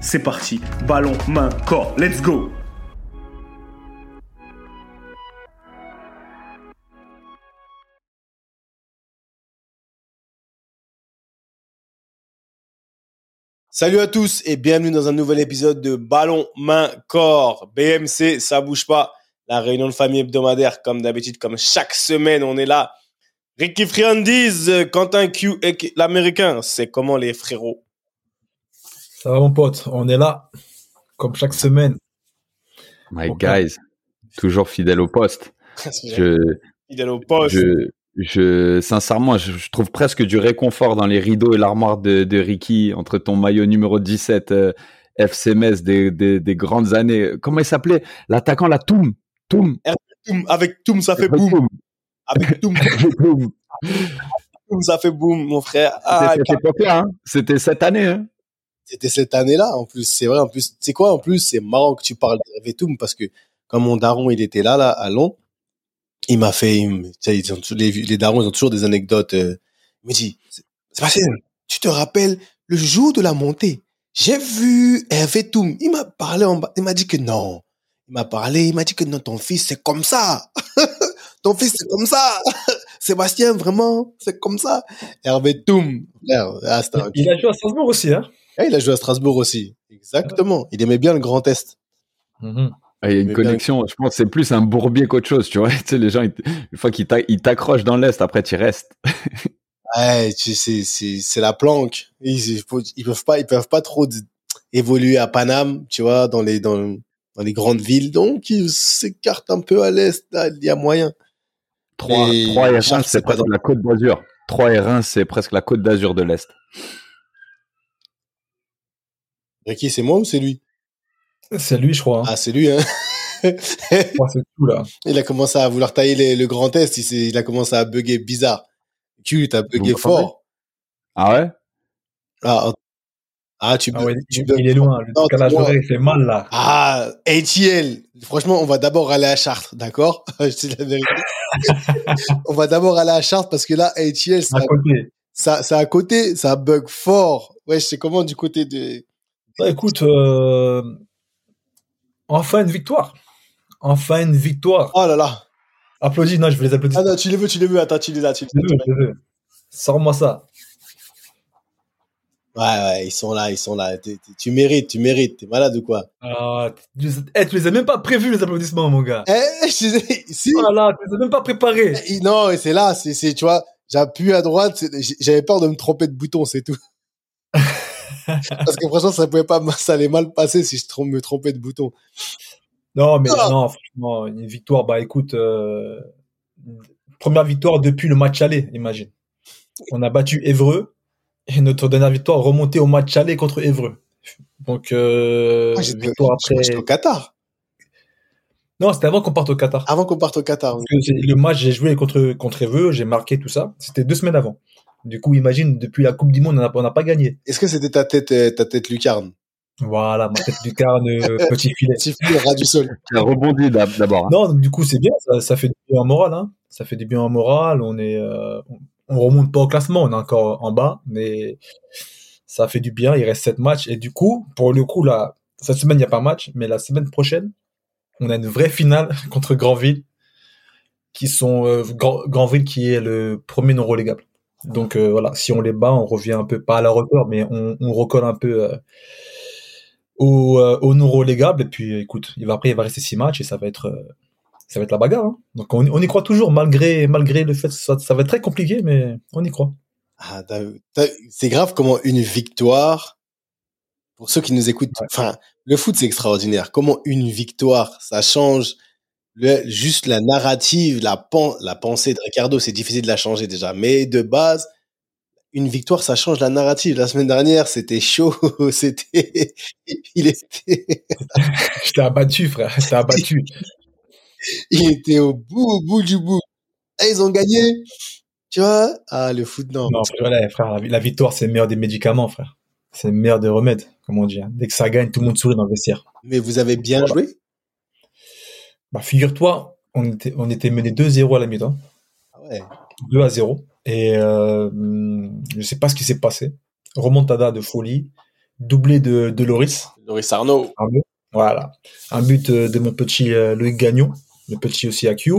c'est parti. Ballon, main, corps. Let's go Salut à tous et bienvenue dans un nouvel épisode de Ballon, main, corps. BMC, ça bouge pas. La réunion de famille hebdomadaire, comme d'habitude, comme chaque semaine, on est là. Ricky Friandiz, Quentin Q, l'américain. C'est comment les frérots? Ça va mon pote, on est là, comme chaque semaine. My guys, toujours fidèle au poste. Je, Fidèle au poste. je, je, sincèrement, je, je trouve presque du réconfort dans les rideaux et l'armoire de, de Ricky entre ton maillot numéro 17 euh, FC Metz des, des, des grandes années. Comment il s'appelait? L'attaquant, la Toum. Toum. Toum, Avec Toum, ça fait boum. Avec Toum, Toum. Toum, ça fait boum, mon frère. C'était Ah, hein. C'était cette année. Hein. C'était cette année-là, en plus. C'est vrai, en plus. Tu sais quoi, en plus, c'est marrant que tu parles d'Hervé Toum parce que quand mon daron, il était là, là, à Londres, il m'a fait, il ils ont les, les darons, ils ont toujours des anecdotes. euh, il me dit, Sébastien, tu te rappelles le jour de la montée? J'ai vu Hervé Toum. Il m'a parlé en bas. Il m'a dit que non. Il m'a parlé. Il m'a dit que non, ton fils, c'est comme ça. ton fils, c'est comme ça. Sébastien, vraiment, c'est comme ça. Hervé Toum. Un- Il a joué à Strasbourg aussi, hein eh, il a joué à Strasbourg aussi. Exactement. Il aimait bien le Grand Est. Mhm. Ah, Il y a une connexion, je pense que c'est plus un bourbier qu'autre chose, tu vois. Tu sais, les gens, ils une fois qu'ils t'a- ils t'accrochent dans l'Est, après tu y restes. Ouais, tu sais, c'est, la planque. Ils, ils peuvent pas, ils peuvent pas trop évoluer à Paname, tu vois, dans les, dans, dans les grandes villes. Donc, ils s'écartent un peu à l'Est, il y a moyen. 3, Et 3 et Charles, Reims, c'est c'est presque la côte d'Azur. 3 et Reims, c'est presque la côte d'Azur de l'Est. Ricky, c'est moi ou c'est lui? C'est lui, je crois. hein. Ah, c'est lui, hein. Je c'est tout, là. il a commencé à vouloir tailler les- le Grand Est. Il, a commencé à bugger bizarre. Q, t'as bugué fort. Ah ouais? Ah, ah, tu, Ah bugs- ouais, tu il, est loin. Le décalage horaire, il fait mal, là. Ah, ATL. Franchement, on va d'abord aller à Chartres, d'accord? Je dis la vérité. on va d'abord aller à Chartres parce que là, ATL, ça, À côté. ça, ça à côté, ça bug fort. Ouais, c'est comment du côté de... Bah, écoute, euh, enfin une victoire. Enfin une victoire. Oh là là. Applaudis, non, je vais les applaudir. Ah non, tu les veux, tu les veux. Attends, tu les as, tu les les les veux. Sors-moi ça. Ouais, ouais, ils sont là, ils sont là. Tu mérites, tu mérites. T'es malade ou quoi? Ah, tu, eh, tu les as même pas prévus, les applaudissements, mon gars. Eh, je disais, si. Oh là là, tu les as même pas préparés. Eh, Non, c'est là, c'est, tu vois, j'appuie à droite, j'avais peur de me tromper de bouton, c'est tout. Parce que franchement, ça pouvait pas, ça allait mal passer si je me trompais de bouton. Non, mais Ah. non, franchement, une victoire, bah écoute, euh, première victoire depuis le match aller, imagine. On a battu Évreux et notre dernière victoire remontée au match aller contre Évreux. Donc, euh, j'étais, victoire après. au Qatar. Non, c'était avant qu'on parte au Qatar. Avant qu'on parte au Qatar. oui. Le match, j'ai joué contre, contre Évreux, j'ai marqué tout ça. C'était deux semaines avant. Du coup, imagine, depuis la Coupe du Monde, on n'a pas gagné. Est-ce que c'était ta tête, euh, ta tête lucarne? Voilà, ma tête du carne, euh, petit filet. Petit fil ras du sol. Tu as rebondi d'ab- d'abord. hein. Non, donc du coup, c'est bien, ça, ça fait du bien en moral. Hein. Ça fait du bien en moral. On est, euh, on- on remonte pas au classement, on est encore en bas, mais ça fait du bien. Il reste sept matchs et du coup, pour le coup là, cette semaine il n'y a pas match, mais la semaine prochaine, on a une vraie finale contre Grandville. qui sont euh, Grand- Granville qui est le premier non relégable. Donc euh, voilà, si on les bat, on revient un peu pas à la hauteur, mais on, on recolle un peu euh, au, euh, au non relégable. Et puis écoute, il va après il va rester six matchs et ça va être euh, ça va être la bagarre. hein. Donc on, on y croit toujours malgré malgré le fait que ça, ça va être très compliqué, mais on y croit. Ah, c'est grave comment une victoire, pour ceux qui nous écoutent, enfin, le foot c'est extraordinaire. Comment une victoire, ça change le, juste la narrative, la, pen, la pensée de Ricardo, c'est difficile de la changer déjà. Mais de base, une victoire, ça change la narrative. La semaine dernière, c'était chaud, c'était, il était, J'étais abattu, frère. J'étais abattu. il était au bout, au bout du bout. Et ils ont gagné. Tu vois? Ah, le foot, non. Non, frère, ouais, frère, la, victoire, c'est le meilleur des médicaments, frère. C'est le meilleur des remèdes, comme on dit. hein. Dès que ça gagne, tout le monde sourit dans le vestiaire. Mais vous avez bien Voilà. joué? Bah, figure-toi, on était, on était mené 2-0 à la mi-temps. Ah ouais. 2 à 0. Et euh, je sais pas ce qui s'est passé. Remontada de folie. Doublé de, de Loris. Loris Arnaud. Un but. Voilà. Un but euh, de mon petit euh, Loïc Gagnon. Le petit aussi à Q.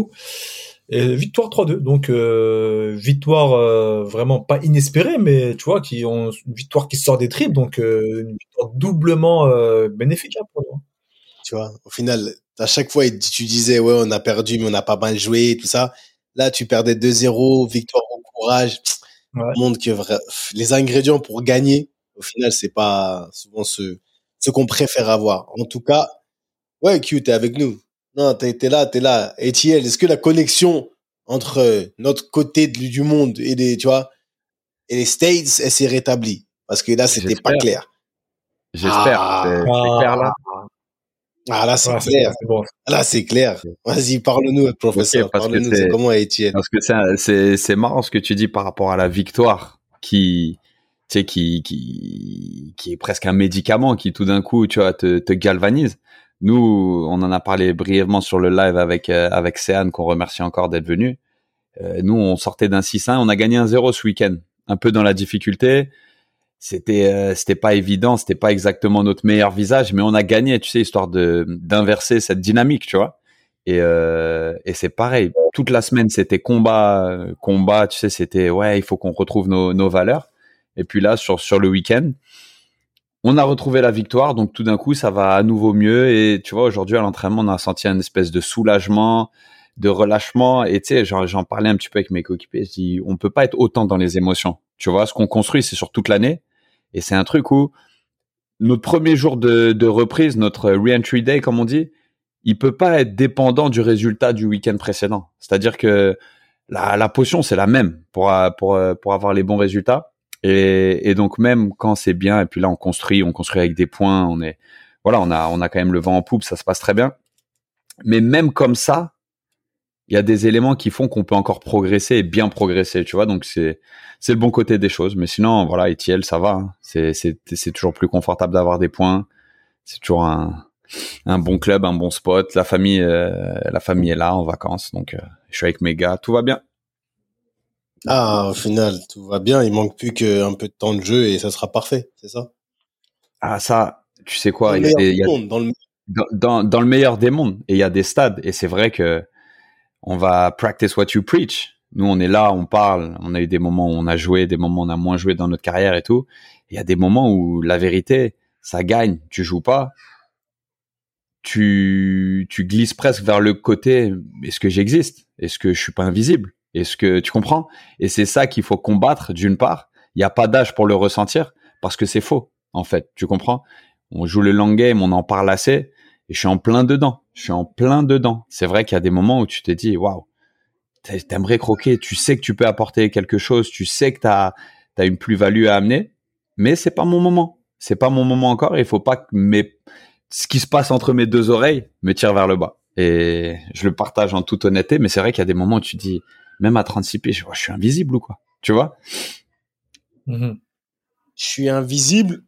Et victoire 3-2. Donc, euh, victoire euh, vraiment pas inespérée, mais tu vois, qui ont une victoire qui sort des tripes. Donc, euh, une victoire doublement euh, bénéfique hein, pour nous. Tu vois, au final, à chaque fois, tu disais, ouais, on a perdu, mais on a pas mal joué, tout ça. Là, tu perdais 2-0, victoire au courage. Ouais. Montre que vra- les ingrédients pour gagner, au final, c'est pas souvent ce, ce qu'on préfère avoir. En tout cas, ouais, Q, t'es avec nous. Non, t'es, t'es là, t'es là. Etiel, est-ce que la connexion entre notre côté du du monde et les, tu vois, et les States, elle s'est rétablie? Parce que là, c'était pas clair. J'espère. Ah. C'est c'est clair là. Ah, là, c'est c'est clair. bon. Là, c'est clair. Vas-y, parle-nous, professeur. Parle-nous, comment Etienne. Parce que c'est un- c'est c'est marrant ce que tu dis par rapport à la victoire qui tu sais qui qui qui est presque un médicament qui tout d'un coup tu vois te, te galvanise. Nous, on en a parlé brièvement sur le live avec euh, avec Céane qu'on remercie encore d'être venu. Euh, nous, on sortait d'un 6-1, on a gagné un 0 ce week-end, un peu dans la difficulté. C'était euh, c'était pas évident, c'était pas exactement notre meilleur visage, mais on a gagné, tu sais, histoire de d'inverser cette dynamique, tu vois. Et, euh, et c'est pareil. Toute la semaine, c'était combat, euh, combat. Tu sais, c'était ouais, il faut qu'on retrouve nos, nos valeurs. Et puis là, sur sur le week-end, on a retrouvé la victoire. Donc tout d'un coup, ça va à nouveau mieux. Et tu vois, aujourd'hui à l'entraînement, on a senti un espèce de soulagement, de relâchement. Et tu sais, j'en parlais un petit peu avec mes coéquipiers. Je dis, on peut pas être autant dans les émotions. Tu vois, ce qu'on construit, c'est sur toute l'année. Et c'est un truc où notre premier jour de, reprise, notre re-entry day, comme on dit, il peut pas être dépendant du résultat du week-end précédent. C'est-à-dire que la, potion, c'est la même pour, pour, pour avoir les bons résultats. Et, et donc même quand c'est bien, et puis là on construit, on construit avec des points, on est voilà, on a on a quand même le vent en poupe, ça se passe très bien. Mais même comme ça, il y a des éléments qui font qu'on peut encore progresser et bien progresser, tu vois. Donc c'est c'est le bon côté des choses. Mais sinon, voilà, ETL, ça va. hein. C'est c'est c'est toujours plus confortable d'avoir des points. C'est toujours un un bon club, un bon spot. La famille euh, la famille est là en vacances, donc euh, je suis avec mes gars, tout va bien? Ah, au final, tout va bien. Il manque plus qu'un peu de temps de jeu et ça sera parfait. C'est ça? Ah ça, tu sais Dans quoi, le meilleur des- dans le- dans, dans, dans le meilleur des mondes. Et il y a des stades. Et c'est vrai que on va practice what you preach. Nous, on est là, on parle. On a eu des moments où on a joué, des moments où on a moins joué dans notre carrière et tout. Il y a des moments où la vérité, ça gagne. Tu joues pas. Tu, tu glisses presque vers le côté. Est-ce que j'existe? Est-ce que je suis pas invisible? Est-ce que tu comprends? Et c'est ça qu'il faut combattre d'une part. Il n'y a pas d'âge pour le ressentir parce que c'est faux, en fait. Tu comprends? On joue le long game, on en parle assez et je suis en plein dedans. Je suis en plein dedans. C'est vrai qu'il y a des moments où tu te dis, waouh, t'a- t'aimerais croquer, tu sais que tu peux apporter quelque chose, tu sais que t'as as une plus-value à amener, mais c'est pas mon moment. C'est pas mon moment encore. Il faut pas que mes, ce qui se passe entre mes deux oreilles me tire vers le bas. Et je le partage en toute honnêteté, mais c'est vrai qu'il y a des moments où tu dis, même à 36 pieds, je, je suis invisible ou quoi? Tu vois? Mhm. Je suis invisible.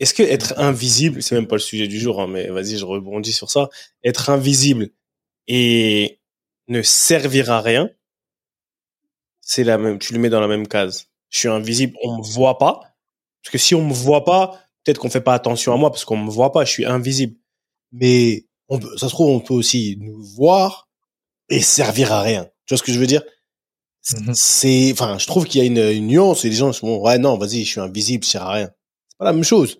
Est-ce que être invisible, c'est même pas le sujet du jour, hein, mais vas-y, je rebondis sur ça. Être invisible et ne servir à rien, c'est la même. Tu le mets dans la même case. Je suis invisible, on me voit pas. Parce que si on me voit pas, peut-être qu'on fait pas attention à moi parce qu'on me voit pas. Je suis invisible. Mais on peut, ça se trouve, on peut aussi nous voir et servir à rien. Tu vois ce que je veux dire? Mhm. C'est, enfin, je trouve qu'il y a une, une nuance et les gens sont, ouais, non, vas-y, je suis invisible, je sers à rien. C'est pas la même chose.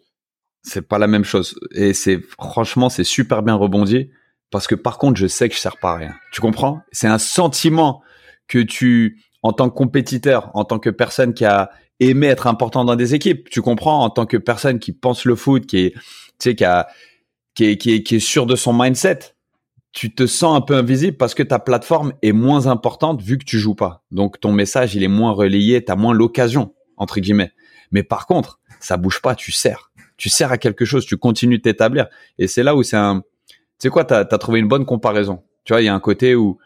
C'est pas la même chose. Et c'est franchement, c'est super bien rebondi parce que par contre, je sais que je sers pas à rien. Tu comprends? C'est un sentiment que tu, en tant que compétiteur, en tant que personne qui a aimé être important dans des équipes, tu comprends? En tant que personne qui pense le foot, qui est, tu sais, qui a, qui est, qui est, qui est sûr de son mindset, tu te sens un peu invisible parce que ta plateforme est moins importante vu que tu joues pas. Donc ton message, il est moins relayé, tu as moins l'occasion entre guillemets. Mais par contre, ça bouge pas, tu sers. Tu sers à quelque chose, tu continues de t'établir et c'est là où c'est un tu sais quoi, tu as, trouvé une bonne comparaison. Tu vois, il y a un côté où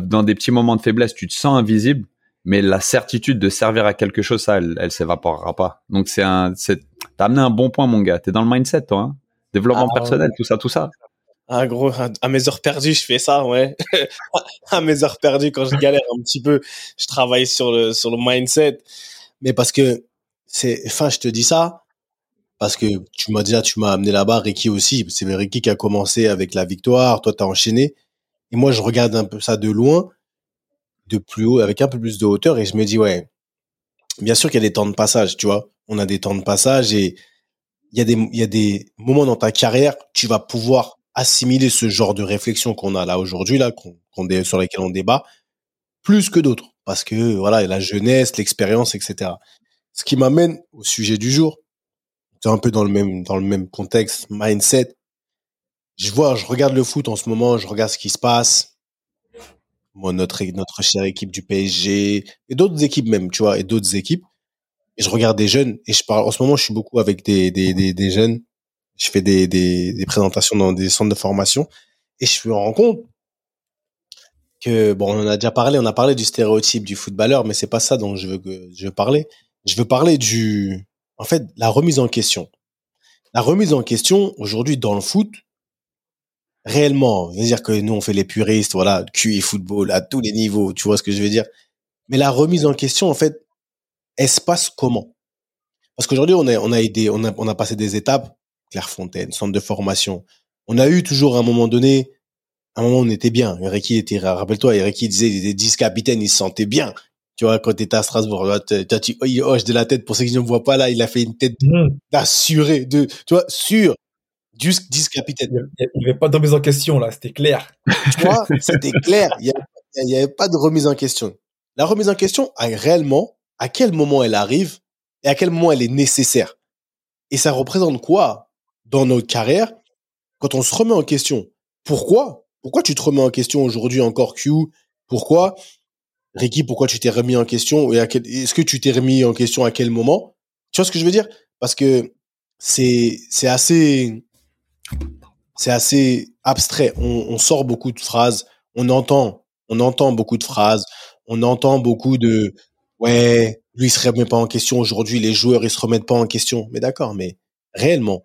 dans des petits moments de faiblesse, tu te sens invisible, mais la certitude de servir à quelque chose, ça, elle, elle s'évaporera pas. Donc c'est un, c'est, t'as amené un bon point, mon gars. T'es dans le mindset, toi. Hein Développement Ah, personnel, tout ça, tout ça. Ah gros, à- à mes heures perdues, je fais ça, ouais. à mes heures perdues, quand je galère un petit peu, je travaille sur le sur le mindset. Mais parce que c'est, enfin, je te dis ça parce que tu m'as déjà, tu m'as amené là-bas, Ricky aussi. C'est Ricky qui a commencé avec la victoire, toi t'as enchaîné. Et moi, je regarde un peu ça de loin, de plus haut, avec un peu plus de hauteur, et je me dis ouais, bien sûr qu'il y a des temps de passage, tu vois. On a des temps de passage et il y a des il y a des moments dans ta carrière, tu vas pouvoir assimiler ce genre de réflexion qu'on a là aujourd'hui là, sur lesquelles on débat, plus que d'autres, parce que voilà, la jeunesse, l'expérience, etc. Ce qui m'amène au sujet du jour, un peu dans le même dans le même contexte, mindset. Je vois, je regarde le foot en ce moment, je regarde ce qui se passe. Moi, notre notre chère équipe du PSG et d'autres équipes même, tu vois, et d'autres équipes. Et je regarde des jeunes et je parle. En ce moment, je suis beaucoup avec des des des, des jeunes. Je fais des, des des présentations dans des centres de formation et je me rends compte que bon, on en a déjà parlé. On a parlé du stéréotype du footballeur, mais c'est pas ça dont je veux que je veux parler. Je veux parler du, en fait, la remise en question. La remise en question aujourd'hui dans le foot, réellement, je veux dire que nous on fait les puristes, voilà, QI football à tous les niveaux, tu vois ce que je veux dire? Mais la remise en question, en fait, elle se passe comment? Parce qu'aujourd'hui on a on a on a on a passé des étapes, Clairefontaine, centre de formation. On a eu toujours à un moment donné, à un moment on était bien. Ricky était, rappelle-toi, Ricky disait, était 10 capitaines, il se sentait bien. Tu vois, quand t'étais à Strasbourg, t'as- t'as- tu il hoche de la tête. Pour ceux qui ne me voient pas là, il a fait une tête Mhm. d'assuré, de, tu vois, sûr. 10, 10 capitaines. Il n'y avait pas de remise en question, là, c'était clair. Tu vois, c'était clair. Il n'y avait pas de remise en question. La remise en question, réellement, à quel moment elle arrive et à quel moment elle est nécessaire? Et ça représente quoi dans notre carrière? Quand on se remet en question Pourquoi? Pourquoi tu te remets en question aujourd'hui encore Q? Pourquoi Ricky, pourquoi tu t'es remis en question et Est-ce que tu t'es remis en question à quel moment? Tu vois ce que je veux dire? Parce que c'est c'est assez c'est assez abstrait. On, on sort beaucoup de phrases, on entend, on entend beaucoup de phrases, on entend beaucoup de ouais, lui il se remet pas en question aujourd'hui, les joueurs ils se remettent pas en question. Mais d'accord, mais réellement,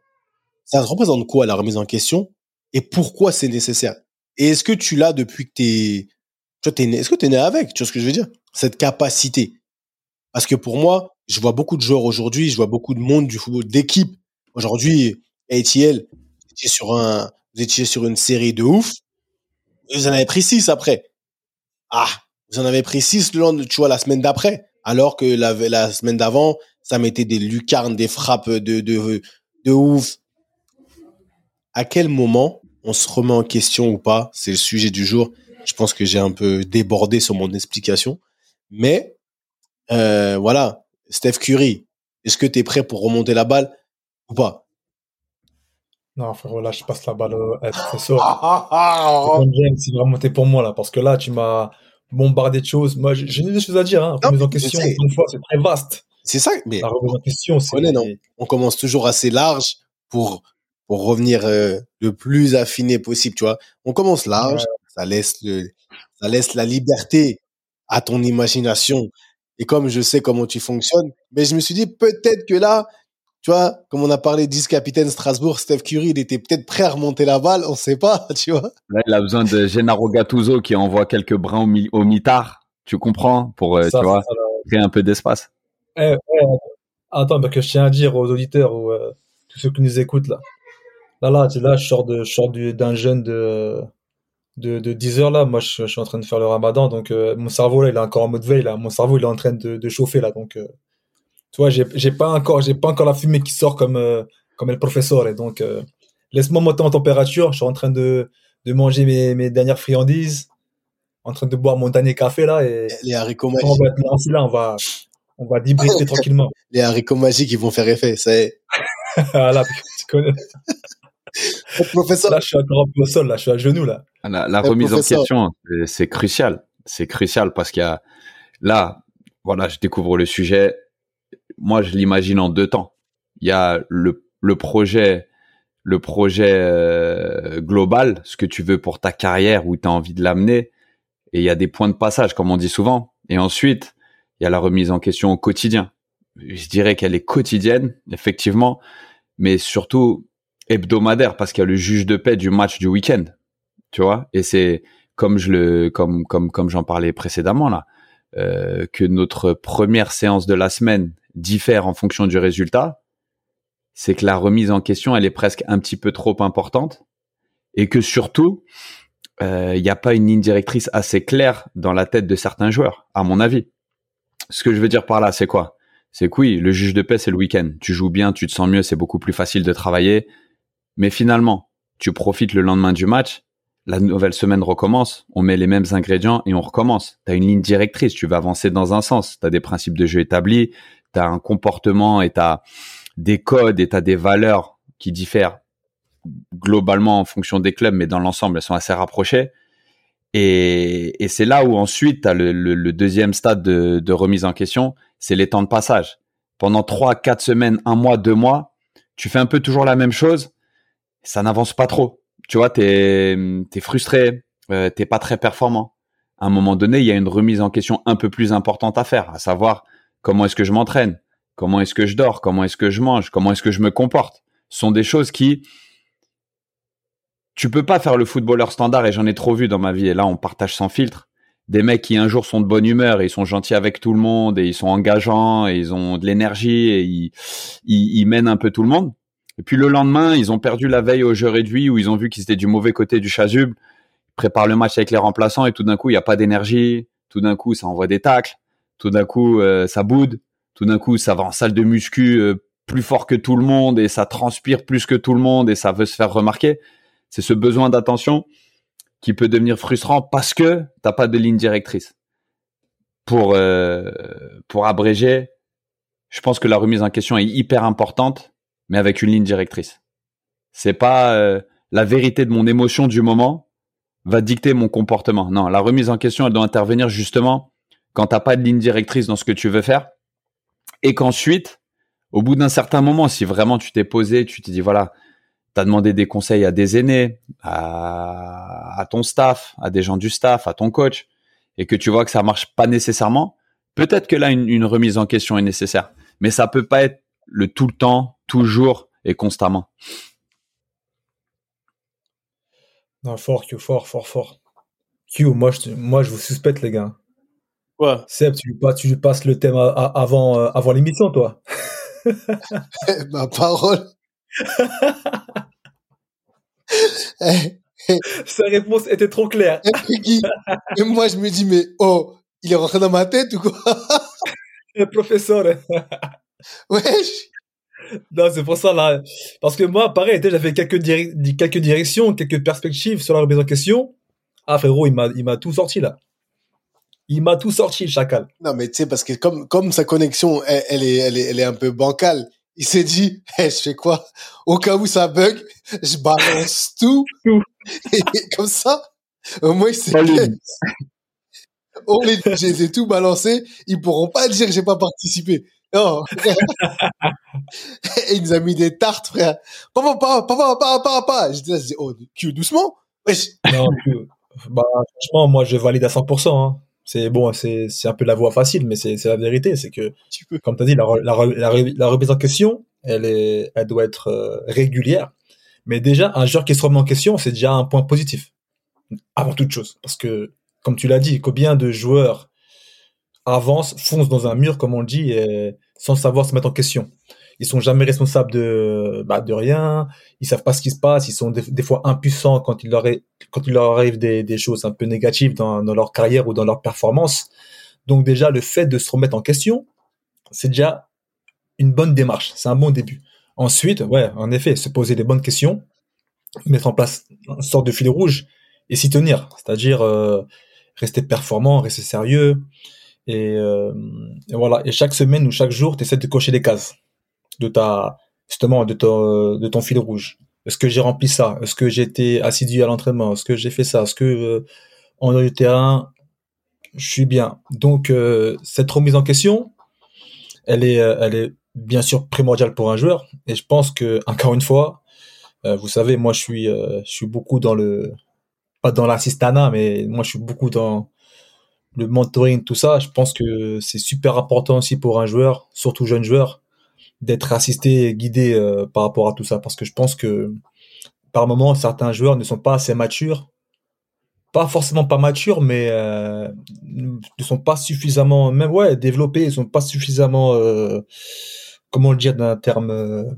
ça représente quoi la remise en question? Et pourquoi c'est nécessaire? Et est-ce que tu l'as depuis que t'es, tu t'es né, est-ce que t'es né avec Tu vois ce que je veux dire? Cette capacité. Parce que pour moi, je vois beaucoup de joueurs aujourd'hui, je vois beaucoup de monde du football d'équipe. Aujourd'hui, ATL, vous étiez sur un, vous étiez sur une série de ouf. Vous en avez pris six après. Ah, vous en avez pris six le tu vois, la semaine d'après. Alors que la, la semaine d'avant, ça mettait des lucarnes, des frappes de, de, de ouf. À quel moment on se remet en question ou pas? C'est le sujet du jour. Je pense que j'ai un peu débordé sur mon explication. Mais, euh, voilà. Steph Curry, est-ce que tu es prêt pour remonter la balle ou pas? Non, frérot, là, je passe la balle au James, il va remonter pour moi, là, parce que là, tu m'as bombardé de choses. Moi, j'ai des choses à dire, hein. Remise en question, une fois, c'est très vaste. C'est ça, mais La remise en question, c'est. connaît, non? on commence toujours assez large pour pour revenir euh, le plus affiné possible, tu vois. On commence large, ça laisse le ça laisse la liberté à ton imagination. Et comme je sais comment tu fonctionnes, mais je me suis dit peut-être que là, tu vois, comme on a parlé 10 capitaine Strasbourg, Steph Curry, il était peut-être prêt à remonter la balle, on sait pas, tu vois. Là, il a besoin de Gennaro Gattuso qui envoie quelques brins au, mi- au mitard. Tu comprends Pour, euh, Ça, tu vois, ça, créer un peu d'espace. Eh, eh, attends, bah, que je tiens à dire aux auditeurs ou euh, tous ceux qui nous écoutent là. Là, là, tu- là, je sors de, je sors du- d'un jeûne de, de, de 10 heures là. Moi, je, je suis en train de faire le ramadan, donc euh, mon cerveau là, il est encore en mode veille là. Mon cerveau, il est en train de, de chauffer là, donc euh, tu vois, j'ai j'ai pas encore, j'ai pas encore la fumée qui sort comme euh, comme le professeur. Et donc, laisse-moi monter en température. Je suis en train de de manger mes mes dernières friandises, en train de boire mon dernier café là, et Les haricots on magiques, va être lancé là, on va on va débriefer tranquillement. les haricots magiques, ils vont faire effet. Ça y est. Là, tu connais. Professeur, Là, je suis encore un peu au sol, là, je suis à genoux là. La, la remise en question, c'est- c'est crucial. C'est crucial parce qu'il y a là, voilà, je découvre le sujet. Moi, je l'imagine en deux temps. Il y a le, le projet, le projet euh, global, ce que tu veux pour ta carrière, où tu as envie de l'amener. Et il y a des points de passage, comme on dit souvent. Et ensuite, il y a la remise en question au quotidien. Je dirais qu'elle est quotidienne, effectivement, mais surtout hebdomadaire parce qu'il y a le juge de paix du match du week-end tu vois et c'est comme je le comme comme comme j'en parlais précédemment là euh, que notre première séance de la semaine diffère en fonction du résultat c'est que la remise en question elle est presque un petit peu trop importante et que surtout euh, il n'y a pas une ligne directrice assez claire dans la tête de certains joueurs à mon avis. Ce que je veux dire par là c'est quoi? C'est que oui le juge de paix c'est le week-end. Tu joues bien tu te sens mieux c'est beaucoup plus facile de travailler mais finalement tu profites le lendemain du match la nouvelle semaine recommence, on met les mêmes ingrédients et on recommence. Tu as une ligne directrice, tu vas avancer dans un sens, tu as des principes de jeu établis, tu as un comportement et tu as des codes et tu des valeurs qui diffèrent globalement en fonction des clubs, mais dans l'ensemble, elles sont assez rapprochées. Et, c'est là où ensuite, tu as le, deuxième stade de, de remise en question, c'est les temps de passage. Pendant trois, quatre semaines, un mois, deux mois, tu fais un peu toujours la même chose, ça n'avance pas trop tu vois, t'es es frustré, euh, t'es pas très performant. À un moment donné, il y a une remise en question un peu plus importante à faire, à savoir comment est-ce que je m'entraîne, comment est-ce que je dors, comment est-ce que je mange, comment est-ce que je me comporte. Ce sont des choses qui tu peux pas faire le footballeur standard et j'en ai trop vu dans ma vie et là on partage sans filtre des mecs qui un jour sont de bonne humeur et ils sont gentils avec tout le monde et ils sont engageants et ils ont de l'énergie et ils, ils, ils mènent un peu tout le monde et puis le lendemain, ils ont perdu la veille au jeu réduit où ils ont vu qu'ils étaient du mauvais côté du chasuble. Ils préparent le match avec les remplaçants et tout d'un coup, il n'y a pas d'énergie. Tout d'un coup, ça envoie des tacles. Tout d'un coup, euh, ça boude. Tout d'un coup, ça va en salle de muscu euh, plus fort que tout le monde et ça transpire plus que tout le monde et ça veut se faire remarquer. C'est ce besoin d'attention qui peut devenir frustrant parce que t'as pas de ligne directrice. Pour euh, pour abréger, je pense que la remise en question est hyper importante mais avec une ligne directrice. C'est pas euh, la vérité de mon émotion du moment va dicter mon comportement. Non, la remise en question, elle doit intervenir justement quand t'as pas de ligne directrice dans ce que tu veux faire et qu'ensuite, au bout d'un certain moment, si vraiment tu t'es posé, tu t'es dit voilà, t'as demandé des conseils à des aînés, à, ton staff, à des gens du staff, à ton coach, et que tu vois que ça marche pas nécessairement, peut-être que là une, une remise en question est nécessaire. Mais ça peut pas être le tout le temps, toujours et constamment. Non, fort, Q, fort, fort, fort. Q, moi je, te- moi, je vous suspecte, les gars. quoi Seb, tu tu passes le thème à- à- avant, euh, avant l'émission, toi. Ma parole. Eh, Sa réponse était trop claire. eh. Et moi, je me dis, mais oh, il est rentré dans ma tête ou quoi? Le professeur. Wesh Non, c'est pour ça, là. Parce que moi, pareil, j'avais quelques, diri- quelques directions, quelques perspectives sur la remise en question. Ah, frérot, il m'a, il m'a tout sorti, là. Il m'a tout sorti, le chacal. Non, mais tu sais, parce que comme, comme sa connexion, elle, elle est, elle, est, elle est un peu bancale, il s'est dit, Eh, je fais quoi? Au cas où ça bug, je balance tout. Tout. Et comme ça, au moins, il s'est Salut. Oh, les, je les ai tout balancés, ils pourront pas dire que j'ai pas participé. Non. Et il nous a mis des tartes, frère. Papa, papa, papa, papa, papa, papa. J'étais là, je dis, oh, Q, doucement? Wesh. Non, bah, franchement, moi, je valide à 100%. Hein. C'est bon, c'est, c'est un peu la voie facile, mais c'est, c'est la vérité. C'est que, Tu peux. comme tu as dit, la, la, la, la remise en question, elle, est, elle doit être euh, régulière. Mais déjà, un joueur qui se remet en question, c'est déjà un point positif. Avant toute chose. Parce que, comme tu l'as dit, combien de joueurs avancent, foncent dans un mur, comme on dit, sans savoir se mettre en question. ils sont jamais responsables de bah, de rien, ils savent pas ce qui se passe, ils sont des, fois impuissants quand il leur leur arrive des, des choses un peu négatives dans, leur carrière ou dans leur performance. Donc déjà le fait de se remettre en question, c'est déjà une bonne démarche, c'est un bon début. Ensuite, ouais, en effet, se poser les bonnes questions, mettre en place une sorte de fil rouge et s'y tenir, c'est-à-dire euh, rester performant, rester sérieux, euh, et, voilà. Et chaque semaine ou chaque jour, tu essaies de cocher des cases de ta, justement, de ton, de ton fil rouge. Est-ce que j'ai rempli ça? Est-ce que j'ai été assidu à l'entraînement? Est-ce que j'ai fait ça? Est-ce que euh, en le terrain, je suis bien? Donc euh, cette remise en question, elle est, elle est bien sûr primordiale pour un joueur. Et je pense que encore une fois, vous savez, moi je suis, je suis beaucoup dans le, pas dans l'assistanat, mais moi je suis beaucoup dans le mentoring, tout ça, je pense que c'est super important aussi pour un joueur, surtout jeune joueur, d'être assisté et guidé euh, par rapport à tout ça. Parce que je pense que par moment, certains joueurs ne sont pas assez matures. Pas forcément pas matures, mais euh, ne sont pas suffisamment, même ouais, développés, ils sont pas suffisamment, euh, comment le dire d'un terme,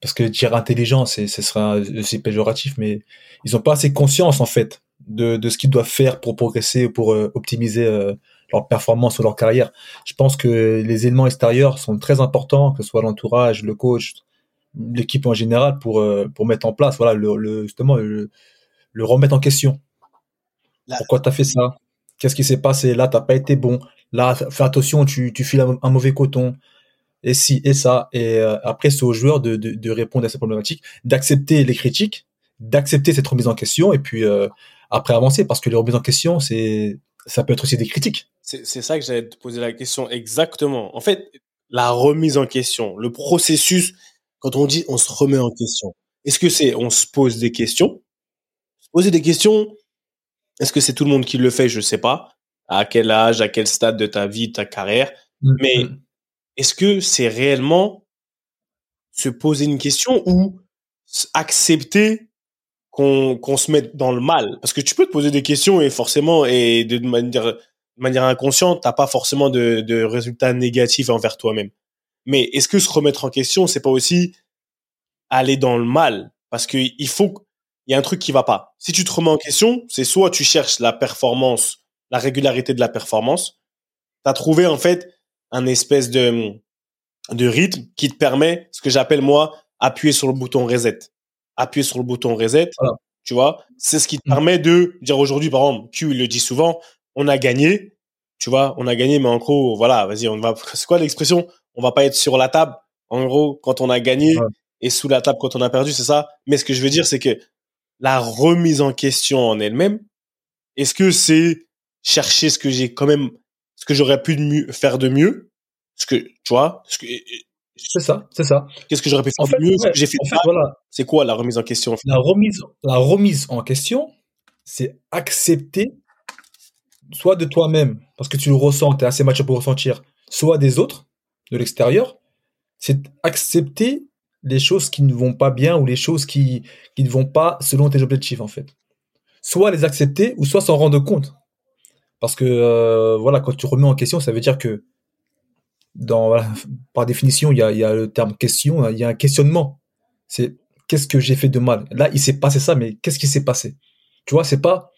parce que dire intelligent, c'est, ce serait aussi péjoratif, mais ils ont pas assez conscience en fait de, de ce qu'ils doivent faire pour progresser, pour euh, optimiser euh, leur performance ou leur carrière. Je pense que les éléments extérieurs sont très importants, que ce soit l'entourage, le coach, l'équipe en général, pour, euh, pour mettre en place, voilà, le, le justement, le, le, remettre en question. Pourquoi tu as fait ça? Qu'est-ce qui s'est passé? Là, t'as pas été bon. Là, fais attention, tu, tu files un, mauvais coton. Et si, et ça. Et après, c'est aux joueurs de, de, de, répondre à ces problématiques, d'accepter les critiques, d'accepter cette remise en question, et puis euh, après avancer parce que les remises en question, c'est, ça peut être aussi des critiques. C'est ça que j'allais te poser la question exactement. En fait, la remise en question, le processus, quand on dit on se remet en question, est-ce que c'est on se pose des questions? Se poser des questions, est-ce que c'est tout le monde qui le fait? Je sais pas. À quel âge, à quel stade de ta vie, de ta carrière? Mm, Mais mm. est-ce que c'est réellement se poser une question ou accepter qu'on se mette dans le mal. Parce que tu peux te poser des questions et forcément et de manière de manière inconsciente t'as pas forcément de, de résultats négatifs envers toi-même. Mais est-ce que se remettre en question c'est pas aussi aller dans le mal? Parce que il faut il y a un truc qui va pas. Si tu te remets en question c'est soit tu cherches la performance la régularité de la performance tu as trouvé en fait un espèce de de rythme qui te permet ce que j'appelle moi appuyer sur le bouton reset appuyer sur le bouton reset. Tu vois, c'est ce qui te mm. permet de dire aujourd'hui, par exemple, Q il le dit souvent, on a gagné. Tu vois, on a gagné, mais en gros, voilà, vas-y, on va. C'est quoi l'expression? On va pas être sur la table. En gros, quand on a gagné et sous la table quand on a perdu, c'est ça. Mais ce que je veux dire, c'est que la remise en question en elle-même, est-ce que c'est chercher ce que j'ai quand même, ce que j'aurais pu faire de mieux, ce que tu vois, ce que c'est ça, c'est ça. Qu'est-ce que j'aurais pu faire mieux? J'ai fait. voilà. C'est quoi la remise en question? La remise, la remise en question, c'est accepter soit de toi-même, parce que tu le ressens, tu es assez mature pour ressentir, soit des autres, de l'extérieur. C'est accepter les choses qui ne vont pas bien ou les choses qui, qui ne vont pas selon tes objectifs, en fait. Soit les accepter, ou soit s'en rendre compte. Parce que, euh, voilà, quand tu remets en question, ça veut dire que dans, par définition, il y a, il y a le terme question, hein, il y a un questionnement. C'est qu'est-ce que j'ai fait de mal? Là, il s'est passé ça, mais qu'est-ce qui s'est passé? Tu vois, c'est pas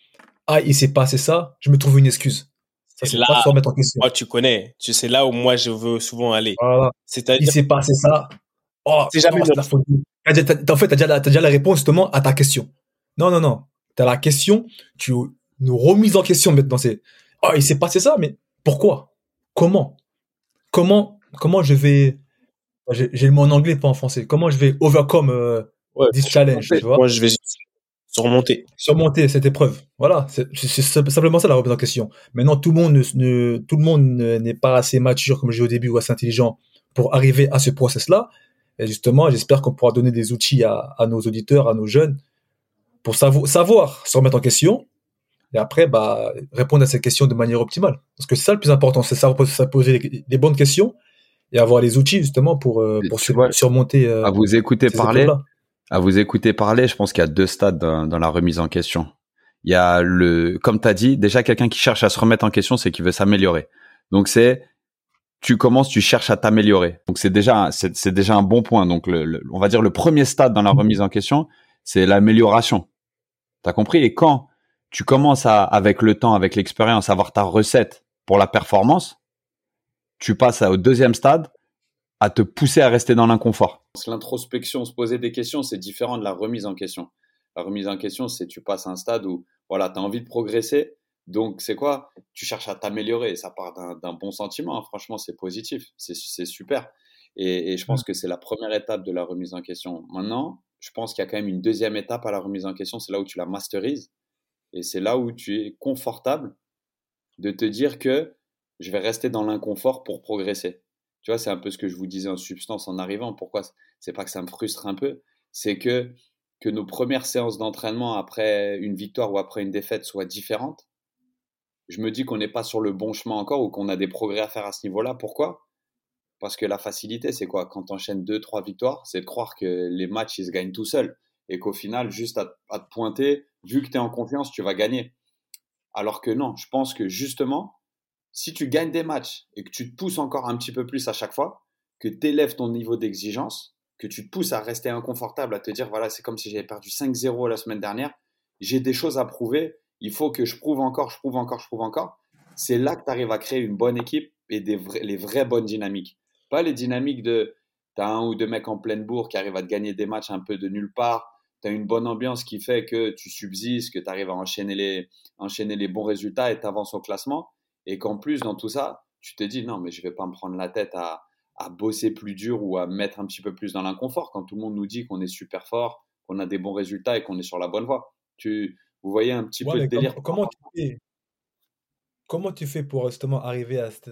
ah, il s'est passé ça, je me trouve une excuse. Ça, c'est là, pas mettre en question. Moi, tu connais, tu sais là où moi je veux souvent aller. Voilà. C'est-à-dire, il s'est passé ça. Oh, c'est jamais la faute. En fait, t'as déjà, as déjà la réponse justement à ta question. Non, non, non. T'as la question, tu nous remises en question maintenant. C'est oh, il s'est passé ça, mais pourquoi? Comment? Comment, comment je vais, j'ai le mot en anglais, pas en français, comment je vais overcome euh, this challenge, tu vois? Moi, je vais surmonter. Surmonter cette épreuve. Voilà, c'est simplement ça la remise en question. Maintenant, tout le monde ne, tout le monde n'est pas assez mature, comme j'ai au début, ou assez intelligent pour arriver à ce process-là. Et justement, j'espère qu'on pourra donner des outils à, à, nos auditeurs, à nos jeunes, pour savoir, savoir se remettre en question, et après, bah, répondre à ces questions de manière optimale. Parce que c'est ça le plus important, c'est ça, ça poser des bonnes questions et avoir les outils justement pour, euh, pour surmonter. Euh, à vous écouter parler, à vous écouter parler, je pense qu'il y a deux stades dans, dans, la remise en question. Il y a le, comme tu as dit, déjà quelqu'un qui cherche à se remettre en question, c'est qu'il veut s'améliorer. Donc c'est tu commences, tu cherches à t'améliorer. Donc c'est déjà, c'est déjà un bon point. Donc le, on va dire le premier stade dans la remise en question, c'est l'amélioration. T'as compris? Et quand tu commences à, avec le temps, avec l'expérience, à avoir ta recette pour la performance, tu passes au deuxième stade, à te pousser à rester dans l'inconfort. L'introspection, se poser des questions, c'est différent de la remise en question. La remise en question, c'est tu passes à un stade où voilà, tu as envie de progresser. Donc, c'est quoi? Tu cherches à t'améliorer. Ça part d'un bon sentiment. Hein. Franchement, c'est positif. C'est super. Et, et, je pense que c'est la première étape de la remise en question. Maintenant, je pense qu'il y a quand même une deuxième étape à la remise en question. C'est là où tu la masterises. Et c'est là où tu es confortable de te dire que je vais rester dans l'inconfort pour progresser. Tu vois, c'est un peu ce que je vous disais en substance en arrivant. Pourquoi? C'est pas que ça me frustre un peu, c'est que que nos premières séances d'entraînement après une victoire ou après une défaite soient différentes. Je me dis qu'on n'est pas sur le bon chemin encore ou qu'on a des progrès à faire à ce niveau-là. Pourquoi? Parce que la facilité, c'est quoi? Quand tu enchaînes deux, trois victoires, c'est de croire que les matchs, ils se gagnent tout seuls et qu'au final, juste à, à te pointer, vu que tu es en confiance, tu vas gagner. Alors que non, je pense que justement, si tu gagnes des matchs et que tu te pousses encore un petit peu plus à chaque fois, que tu élèves ton niveau d'exigence, que tu te pousses à rester inconfortable, à te dire, voilà, c'est comme si j'avais perdu 5-0 la semaine dernière, j'ai des choses à prouver, il faut que je prouve encore, je prouve encore, je prouve encore. C'est là que tu arrives à créer une bonne équipe et des les vraies bonnes dynamiques. Pas les dynamiques de, tu as un ou deux mecs en pleine bourre qui arrivent à te gagner des matchs un peu de nulle part, tu as une bonne ambiance qui fait que tu subsistes, que tu arrives à enchaîner les, enchaîner les bons résultats et tu avances au classement. Et qu'en plus, dans tout ça, tu te dis non, mais je vais pas me prendre la tête à, à bosser plus dur ou à mettre un petit peu plus dans l'inconfort quand tout le monde nous dit qu'on est super fort, qu'on a des bons résultats et qu'on est sur la bonne voie. Tu, vous voyez un petit peu le délire? Comment, tu fais? Comment tu fais pour justement arriver à cet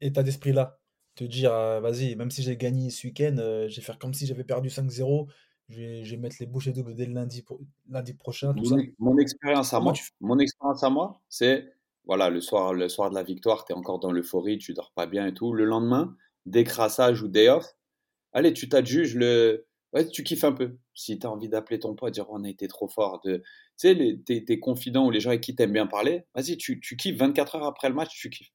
état d'esprit-là? Te dire, euh, vas-y, même si j'ai gagné ce week-end, euh, je vais faire comme si j'avais perdu 5-0, je vais, mettre les bouchées doubles dès le lundi, lundi prochain. Tout mon, ça. mon expérience à moi, mon expérience à moi, c'est voilà, le soir, le soir de la victoire, tu es encore dans l'euphorie, tu dors pas bien et tout. Le lendemain, décrassage ou day off, allez, tu t'adjuges le. Ouais, tu kiffes un peu. Si tu as envie d'appeler ton pote, dire on a été trop fort. De... Tu sais, tes, tes confidents ou les gens avec qui t'aimes bien parler, vas-y, tu, tu kiffes 24 heures après le match, tu kiffes.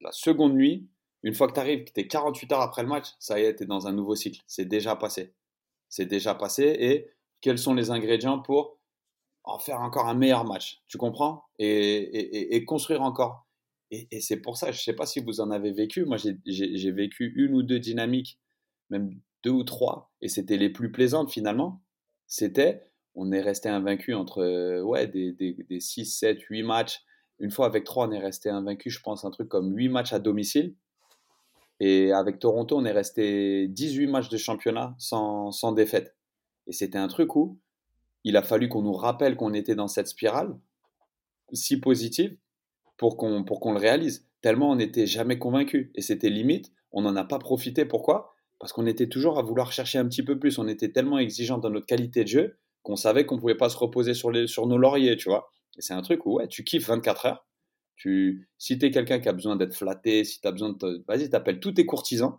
La seconde nuit, une fois que tu arrives, que tu es 48 heures après le match, ça y est, tu es dans un nouveau cycle. C'est déjà passé. C'est déjà passé. Et quels sont les ingrédients pour en faire encore un meilleur match. Tu comprends? Et, construire encore. Et, c'est pour ça, je ne sais pas si vous en avez vécu. Moi, j'ai vécu une ou deux dynamiques, même deux ou trois, et c'était les plus plaisantes finalement. C'était, on est resté invaincu entre ouais, des, des, 6, 7, 8 matchs. Une fois avec trois, on est resté invaincu, je pense, un truc comme 8 matchs à domicile. Et avec Toronto, on est resté 18 matchs de championnat sans, sans défaite. Et c'était un truc où il a fallu qu'on nous rappelle qu'on était dans cette spirale si positive pour qu'on pour qu'on le réalise. Tellement on n'était jamais convaincu et c'était limite, on n'en a pas profité. Pourquoi? Parce qu'on était toujours à vouloir chercher un petit peu plus. On était tellement exigeant dans notre qualité de jeu qu'on savait qu'on pouvait pas se reposer sur les sur nos lauriers, tu vois. Et c'est un truc où ouais, tu kiffes 24 heures. Tu, si tu es quelqu'un qui a besoin d'être flatté, si tu as besoin de. Vas-y, t'appelles tous tes courtisans,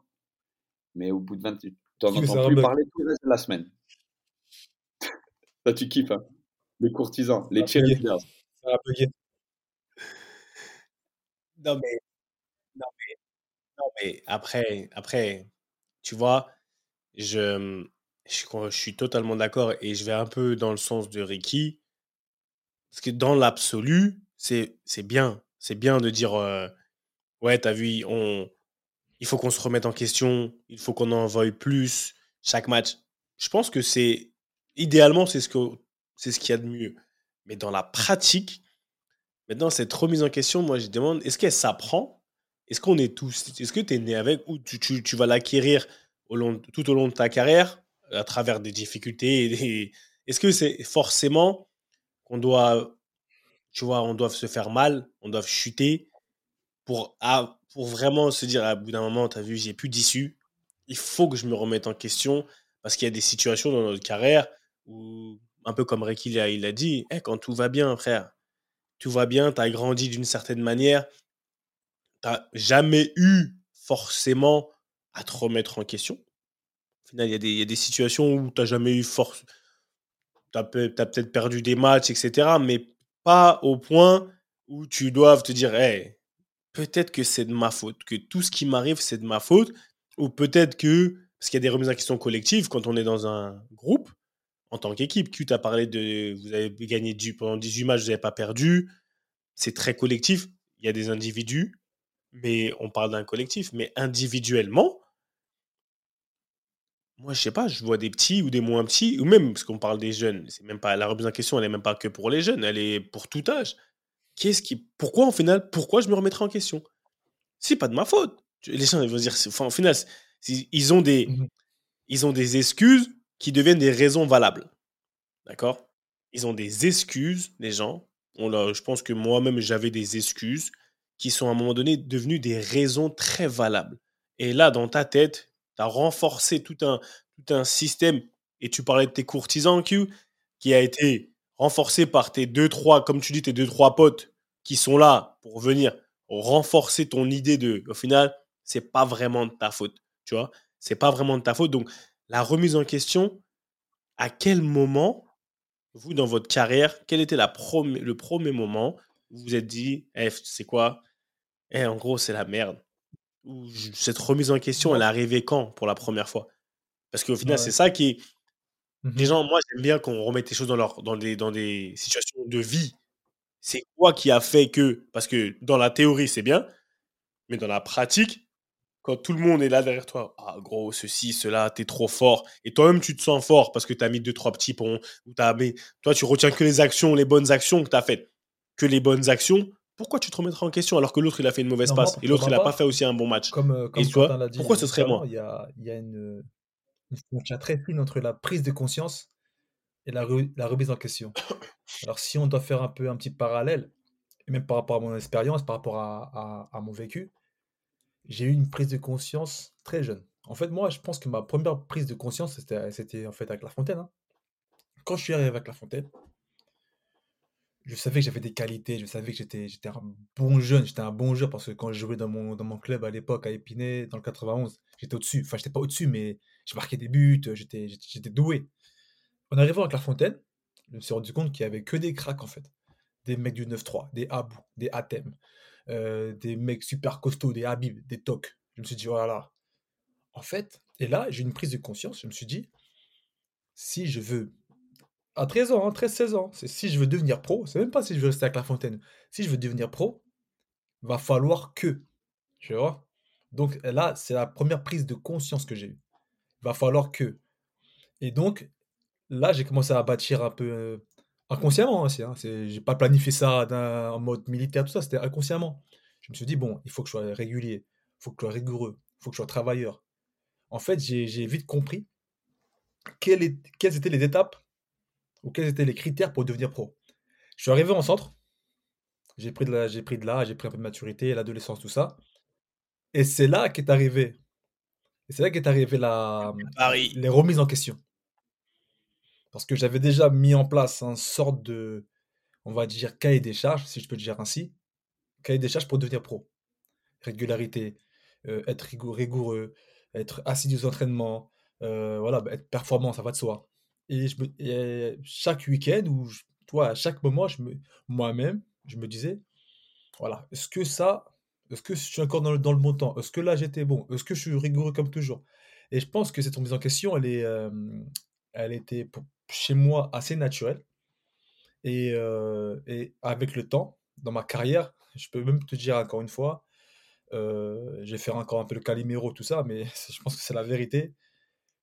mais au bout de 20 tu n'en entends plus parler tout le reste de la semaine tu kiffes, hein. Les courtisans, les cheerleaders. Ça Non mais, non mais, non mais après, après, tu vois, je, je, suis totalement d'accord et je vais un peu dans le sens de Ricky. Parce que dans l'absolu, c'est bien. C'est bien de dire, ouais, t'as vu, on, il faut qu'on se remette en question, il faut qu'on en veuille plus chaque match. Je pense que c'est idéalement, c'est ce c'est ce qu'il y a de mieux. Mais dans la pratique, maintenant, cette remise en question, moi, je demande, est-ce qu'elle s'apprend? Est-ce qu'on est tous Est-ce que tu es né avec ou tu, tu, vas l'acquérir tout au long de ta carrière à travers des difficultés Est-ce que c'est forcément qu'on doit, tu vois, on doit se faire mal, on doit chuter pour, pour vraiment se dire, à bout d'un moment, tu as vu, j'ai plus d'issue. Il faut que je me remette en question parce qu'il y a des situations dans notre carrière où, un peu comme Ricky il a dit, eh, quand tout va bien, frère, tout va bien, tu as grandi d'une certaine manière, tu n'as jamais eu forcément à te remettre en question. Au final, il y, a des situations où tu n'as jamais eu force. Tu as, peut-être perdu des matchs, etc. Mais pas au point où tu dois te dire, hey, peut-être que c'est de ma faute, que tout ce qui m'arrive, c'est de ma faute, ou peut-être que, parce qu'il y a des remises en question collectives quand on est dans un groupe, en tant qu'équipe. tu as parlé de, vous avez gagné du, pendant 18 matchs, vous n'avez pas perdu. C'est très collectif. Il y a des individus, mais on parle d'un collectif. Mais individuellement, moi, je sais pas, je vois des petits ou des moins petits, ou même, parce qu'on parle des jeunes, c'est même pas la remise en question, elle n'est même pas que pour les jeunes, elle est pour tout âge. Qu'est-ce qui, pourquoi, en final, pourquoi je me remettrai en question? C'est pas de ma faute. Les gens ils vont dire, enfin, au final, ils ont des, mmh ils ont des excuses qui deviennent des raisons valables. D'accord? Ils ont des excuses, les gens. On je pense que moi-même, j'avais des excuses qui sont à un moment donné devenues des raisons très valables. Et là, dans ta tête, tu as renforcé tout un, système. Et tu parlais de tes courtisans, Q, qui a été renforcé par tes deux, trois, comme tu dis, tes deux, trois potes qui sont là pour venir renforcer ton idée de, au final, c'est pas vraiment de ta faute. Tu vois, c'est pas vraiment de ta faute. Donc, la remise en question, à quel moment, vous, dans votre carrière, quel était la le premier moment où vous vous êtes dit, eh, c'est quoi? Eh, En gros, c'est la merde. Cette remise en question, elle est arrivée quand pour la première fois? Parce qu'au final, c'est ça qui est. Mmh les gens, moi, j'aime bien qu'on remette les choses dans, leur, dans, des, dans des situations de vie. C'est quoi qui a fait que. Parce que dans la théorie, c'est bien, mais dans la pratique, quand tout le monde est là derrière toi, ah gros, ceci, cela, t'es trop fort. Et toi-même, tu te sens fort parce que t'as mis deux, trois petits ponts. Ou as mis... Toi, tu retiens que les actions, les bonnes actions que t'as faites. Que les bonnes actions. Pourquoi tu te remettras en question alors que l'autre, il a fait une mauvaise passe et l'autre, il n'a pas fait aussi un bon match? Comme, euh, Et toi, pourquoi ce serait moi? Il y a, y a une, frontière très fine entre la prise de conscience et la, la remise en question. Alors, si on doit faire un peu un petit parallèle, et même par rapport à mon expérience, par rapport à, à mon vécu, j'ai eu une prise de conscience très jeune. En fait, moi, je pense que ma première prise de conscience, c'était, c'était en fait avec La Fontaine. Hein. Quand je suis arrivé avec La Fontaine, je savais que j'avais des qualités, je savais que j'étais, un bon jeune, j'étais un bon joueur parce que quand je jouais dans mon, dans mon club à l'époque à Épinay, dans le 91, j'étais au-dessus. Enfin, j'étais pas au-dessus, mais je marquais des buts, j'étais, j'étais doué. En arrivant avec La Fontaine, je me suis rendu compte qu'il y avait que des cracks en fait. Des mecs du 9-3, des Abou, des Atem, euh, des mecs super costauds, des Habib, des Tok. Je me suis dit, voilà. En fait, et là, j'ai une prise de conscience. Je me suis dit, si je veux, à 13 ans, 13-16 hein, ans, c'est si je veux devenir pro, c'est même pas si je veux rester à Clairefontaine. Si je veux devenir pro, va falloir que. Tu vois Donc là, c'est la première prise de conscience que j'ai eue. Va falloir que. Et donc, là, j'ai commencé à bâtir un peu euh, Inconsciemment aussi, hein, j'ai pas planifié ça en mode militaire, tout ça, c'était inconsciemment. Je me suis dit, bon, il faut que je sois régulier, il faut que je sois rigoureux, il faut que je sois travailleur. En fait, j'ai vite compris quelles, étaient les étapes ou quels étaient les critères pour devenir pro? Je suis arrivé en centre, j'ai pris de l'âge, j'ai pris de j'ai pris un peu de maturité, l'adolescence, tout ça. Et c'est là qu'est arrivé, c'est là qu'est arrivé la, les remises en question. Parce que j'avais déjà mis en place un sorte de, on va dire, cahier des charges, si je peux le dire ainsi. Cahier des charges pour devenir pro. Régularité, euh, être rigoureux, être assidu aux entraînements, euh, voilà, bah, être performant, ça va de soi. Et, me, chaque week-end, ou toi, à chaque moment, moi-même, je me disais, voilà, est-ce que ça, est-ce que je suis encore dans le, dans le bon temps? Est-ce que là, j'étais bon? Est-ce que je suis rigoureux comme toujours? Et je pense que cette remise en question, elle, est, euh, elle était, chez moi assez naturel. Et, euh, et, avec le temps, dans ma carrière, je peux même te dire encore une fois, euh, j'ai fait encore un peu le Calimero, tout ça, mais je pense que c'est la vérité.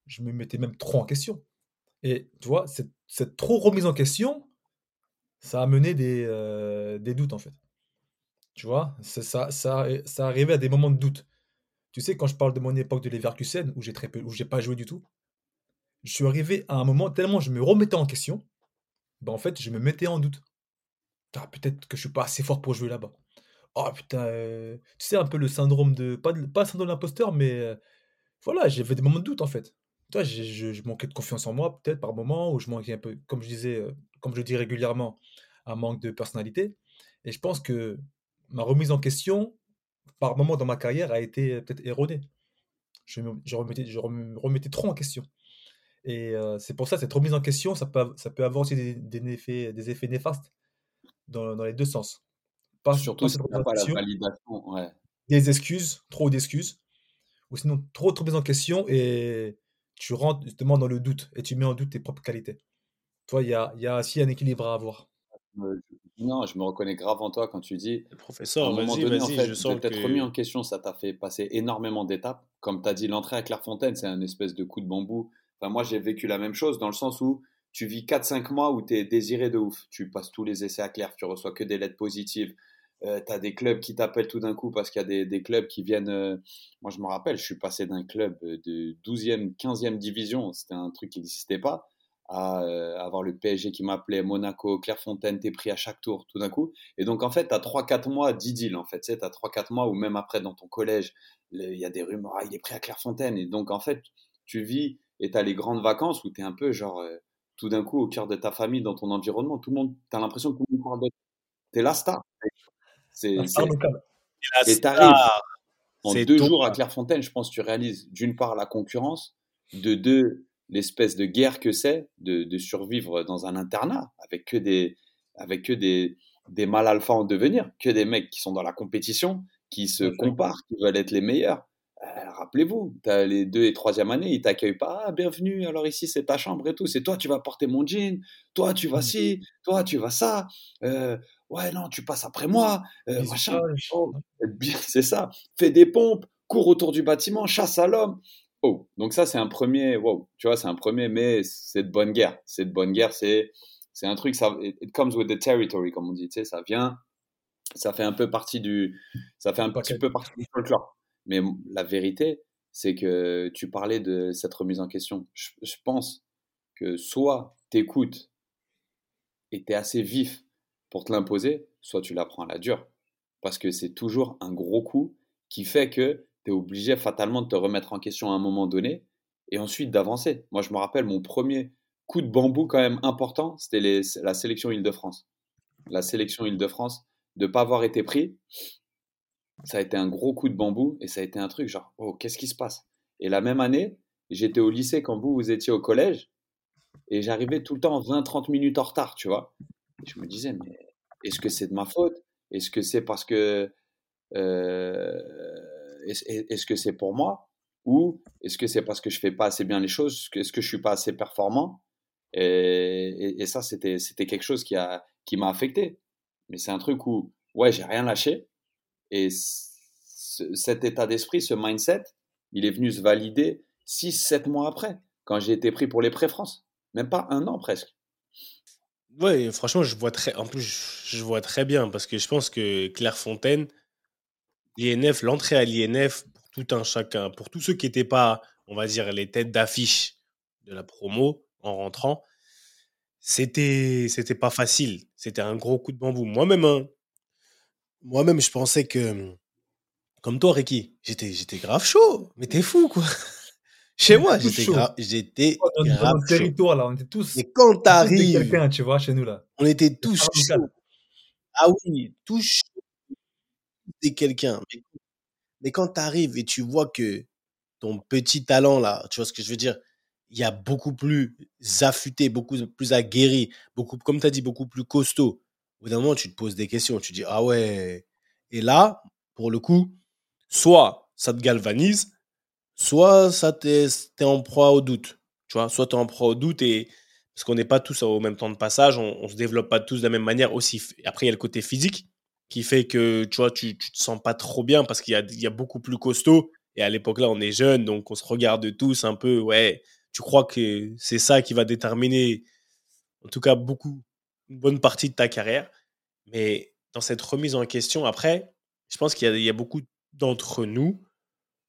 Je me mettais même trop en question. Et tu vois, cette, trop remise en question, ça a mené des, euh, doutes en fait. Tu vois, ça, ça, ça arrivait à des moments de doute. Tu sais, quand je parle de mon époque de Leverkusen, où j'ai très peu, où pas joué du tout, je suis arrivé à un moment tellement je me remettais en question, ben en fait, je me mettais en doute. Ah, peut-être que je suis pas assez fort pour jouer là-bas. Oh putain, euh, tu sais un peu le syndrome de pas, pas le syndrome de l'imposteur, mais euh, voilà, j'avais des moments de doute en fait. Toi, je, je, manquais de confiance en moi peut-être par moment, ou je manquais un peu, comme je disais, euh, comme je dis régulièrement, un manque de personnalité. Et je pense que ma remise en question, par moment dans ma carrière, a été peut-être erronée. Je, je, remettais, je remettais trop en question. Et c'est pour ça, cette remise en question, ça peut, ça peut avoir aussi des, effets, des effets néfastes dans, dans, les deux sens. pas, Surtout si pas la validation. Ouais. des excuses, trop d'excuses, ou sinon trop de remise en question et tu rentres justement dans le doute et tu mets en doute tes propres qualités. Toi, il y a, il y a aussi un équilibre à avoir. Non, je me reconnais grave en toi quand tu dis Le À professeur, un moment vas-y, donné, en fait, je sens t'être remis en que. question, ça t'a fait passer énormément d'étapes. Comme tu as dit, l'entrée à Clairefontaine, c'est un espèce de coup de bambou. Enfin, moi, j'ai vécu la même chose dans le sens où tu vis 4-5 mois où tu es désiré de ouf. Tu passes tous les essais à Claire, tu reçois que des lettres positives. Tu as des clubs qui t'appellent tout d'un coup parce qu'il y a des, des clubs qui viennent. euh, Moi, je me rappelle, je suis passé d'un club de 12e, 15e division, c'était un truc qui n'existait pas, à euh, avoir le PSG qui m'appelait, Monaco, Clairefontaine, t'es pris à chaque tour tout d'un coup. Et donc, en fait, tu as 3-4 mois d'idylle, en fait. Tu as 3-4 mois où même après, dans ton collège, il y a des rumeurs, ah, il est pris à Clairefontaine. Et donc, en fait, tu vis et tu as les grandes vacances où tu es un peu, genre, euh, tout d'un coup, au cœur de ta famille, dans ton environnement. Tout le monde, tu as l'impression que tout le monde parle de Tu es la star. C'est, et t'arrives en deux jours à Clairefontaine, je pense que tu réalises d'une part la concurrence, de deux l'espèce de guerre que c'est de, de survivre dans un internat avec que des avec que des des mâles alpha en devenir, que des mecs qui sont dans la compétition, qui se comparent, qui veulent être les meilleurs. Euh, Rappelez-vous, t'as les deux et troisième années, ils t'accueillent pas. Ah, bienvenue, alors ici c'est ta chambre et tout. C'est toi, tu vas porter mon jean. Toi, tu vas Mm. ci. Toi, tu vas ça. Euh, ouais, non, tu passes après moi. Euh, machin. Oh, bien, c'est ça. Fais des pompes, cours autour du bâtiment, chasse à l'homme. Oh, donc ça c'est un premier, wow, tu vois, c'est un premier, mais c'est de bonne guerre. C'est de bonne guerre, c'est c'est un truc, ça, it, comes with the territory, comme on dit, tu sais, ça vient, ça fait un peu partie du, ça fait un petit peu partie du folklore. Mais la vérité, c'est que tu parlais de cette remise en question. Je, pense que soit t'écoutes et t'es assez vif pour te l'imposer, soit tu la prends à la dure. Parce que c'est toujours un gros coup qui fait que tu es obligé fatalement de te remettre en question à un moment donné et ensuite d'avancer. Moi, je me rappelle mon premier coup de bambou quand même important, c'était la sélection Île-de-France. La sélection Île-de-France, de ne pas avoir été pris, ça a été un gros coup de bambou et ça a été un truc genre, oh, qu'est-ce qui se passe? Et la même année, j'étais au lycée quand vous, vous étiez au collège et j'arrivais tout le temps 20-30 minutes en retard, tu vois. Je me disais, mais est-ce que c'est de ma faute? Est-ce que c'est parce que. euh, est-ce que c'est pour moi? Ou est-ce que c'est parce que je fais pas assez bien les choses? Est-ce que je suis pas assez performant? Et, ça, c'était quelque chose qui a qui m'a affecté. Mais c'est un truc où, ouais, j'ai rien lâché. Et ce- cet état d'esprit, ce mindset, il est venu se valider 6-7 mois après, quand j'ai été pris pour les pré-France. Même pas un an presque. Ouais, franchement, je vois très, en plus, je vois très bien parce que je pense que Clairefontaine, l'INF, l'entrée à l'INF, pour tout un chacun, pour tous ceux qui n'étaient pas, on va dire, les têtes d'affiche de la promo en rentrant, c'était, c'était pas facile. C'était un gros coup de bambou. Moi-même, hein, moi-même, je pensais que, comme toi, Ricky, j'étais, j'étais grave chaud. Mais t'es fou, quoi. Chez moi, j'étais grave, j'étais Dans, grave territoire, là, on était tous, Et quand t'arrives, quelqu'un, tu vois, chez nous, là. on était tous chauds. Ah oui, tous chauds, t'es quelqu'un. Mais, mais quand t'arrives et tu vois que ton petit talent, là, tu vois ce que je veux dire, il y a beaucoup plus affûté, beaucoup plus aguerri, beaucoup, comme tu as dit, beaucoup plus costaud. Bout tu te poses des questions. Tu dis, ah ouais. Et là, pour le coup, soit ça te galvanise, soit ça t'es t'es en proie au doute. Tu vois, soit tu es en proie au doute et parce qu'on n'est pas tous au même temps de passage, on, on se développe pas tous de la même manière aussi. Après, il y a le côté physique qui fait que tu vois, tu, tu te sens pas trop bien parce qu'il y a, il y a beaucoup plus costaud. Et à l'époque là, on est jeune, donc on se regarde tous un peu. Ouais, tu crois que c'est ça qui va déterminer, en tout cas, beaucoup, une bonne partie de ta carrière. Mais dans cette remise en question, après, je pense qu'il y a, il y a beaucoup d'entre nous,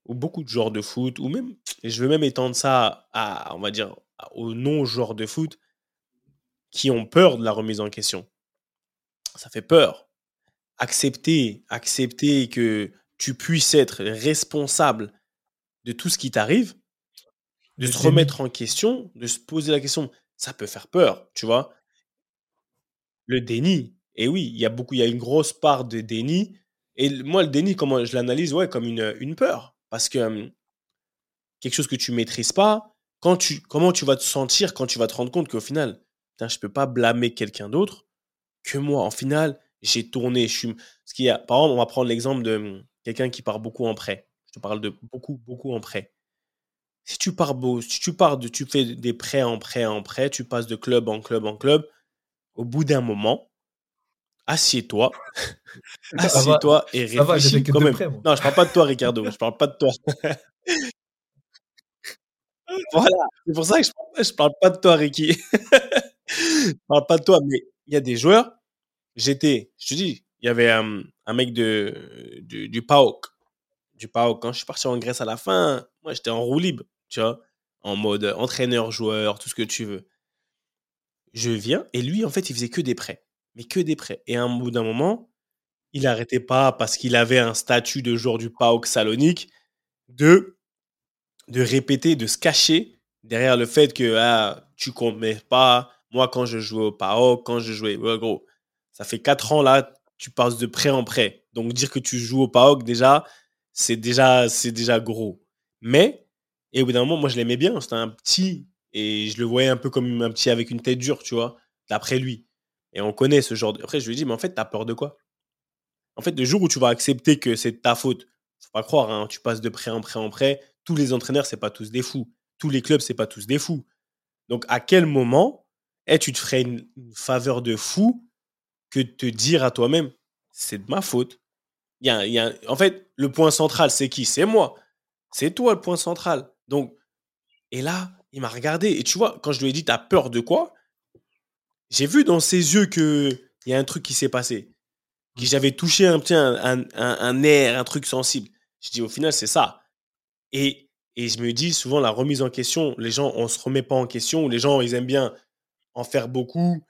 ou beaucoup de joueurs de foot, ou même, et je veux même étendre ça à, on va dire, aux non-joueurs de foot, qui ont peur de la remise en question. Ça fait peur. Accepter, accepter que tu puisses être responsable de tout ce qui t'arrive, de se remettre en question, de se poser la question, ça peut faire peur, tu vois. Le déni. Et oui, il y a beaucoup, il y a une grosse part de déni. Et moi, le déni, comment je l'analyse, ouais, comme une, une peur. Parce que hum, quelque chose que tu maîtrises pas, quand tu, comment tu vas te sentir quand tu vas te rendre compte qu'au final, putain, je peux pas blâmer quelqu'un d'autre que moi. En final, j'ai tourné. Ce. Par exemple, on va prendre l'exemple de hum, quelqu'un qui part beaucoup en prêt. Je te parle de beaucoup, beaucoup en prêt. Si tu pars, beau, si tu pars de, tu fais des prêts en prêt en prêt, tu passes de club en club en club, au bout d'un moment, assieds-toi, assieds-toi et réfléchis quand même. non, je parle pas de toi, Ricardo. Je parle pas de toi. voilà, c'est pour ça que je parle, parle pas de toi, Ricky. je parle pas de toi, mais il y a des joueurs. J'étais, je te dis, il y avait un, mec de, du PAOK. Du PAOK. Quand je suis parti en Grèce à la fin, moi, j'étais en roue libre, tu vois, en mode entraîneur, joueur, tout ce que tu veux. Je viens et lui, en fait, il faisait que des prêts, mais que des prêts. Et à un bout d'un moment, il n'arrêtait pas parce qu'il avait un statut de joueur du PAOK Salonique de, de répéter, de se cacher derrière le fait que ah, tu mais pas. Moi, quand je jouais au PAOK, quand je jouais, gros, ça fait quatre ans là, tu passes de prêt en prêt. Donc dire que tu joues au PAOK déjà, c'est déjà, c'est déjà gros. Mais, et au bout d'un moment, moi je l'aimais bien. C'était un petit, et je le voyais un peu comme un petit avec une tête dure, tu vois, d'après lui. Et on connaît ce genre de. Après, je lui ai dit, mais en fait, t'as peur de quoi? En fait, le jour où tu vas accepter que c'est ta faute, faut pas croire, hein, tu passes de prêt en prêt en prêt. Tous les entraîneurs, c'est pas tous des fous. Tous les clubs, c'est pas tous des fous. Donc, à quel moment, eh, tu te ferais une faveur de fou que te dire à toi-même, c'est de ma faute? Y a, en fait, le point central, c'est qui? C'est moi. C'est toi le point central. Donc, et là, il m'a regardé. Et tu vois, quand je lui ai dit, t'as peur de quoi? J'ai vu dans ses yeux qu'il y a un truc qui s'est passé. Que mmh. j'avais touché un, un, un, un, air, un truc sensible. Je dis, au final, c'est ça. Et, et je me dis, souvent, la remise en question, les gens, on se remet pas en question. Les gens, ils aiment bien en faire beaucoup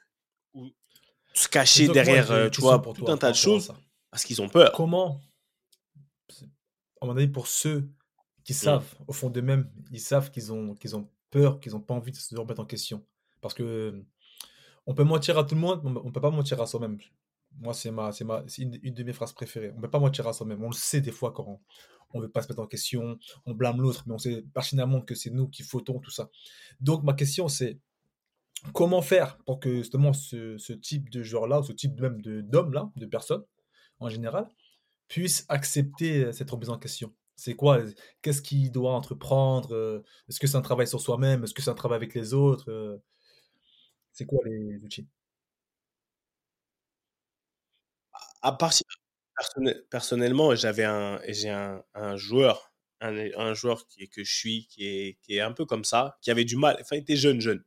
se cacher derrière, euh, tu vois, tout un tas de choses parce qu'ils ont peur. Comment, à mon avis, pour ceux qui mmh. savent, au fond d'eux-mêmes, ils savent qu'ils ont, qu'ils ont peur, qu'ils n'ont pas envie de se remettre en question. Parce que on peut mentir à tout le monde, on peut pas mentir à soi-même. Moi, c'est ma, c'est ma, une, de mes phrases préférées. On peut pas mentir à soi-même. On le sait des fois quand on ne veut pas se mettre en question, on blâme l'autre, mais on sait pertinemment que c'est nous qui fautons tout ça. Donc, ma question, c'est comment faire pour que justement ce, type de joueur-là, ou ce type même d'homme-là, de personnes en général, puisse accepter cette remise en question? C'est quoi? Qu'est-ce qu'il doit entreprendre? Euh, Est-ce que c'est un travail sur soi-même? Est-ce que c'est un travail avec les autres? Euh? C'est quoi les outils? À part, personnellement, j'avais un, j'ai un, joueur, un, joueur qui, que je suis, qui est, un peu comme ça, qui avait du mal, enfin, il était jeune, jeune.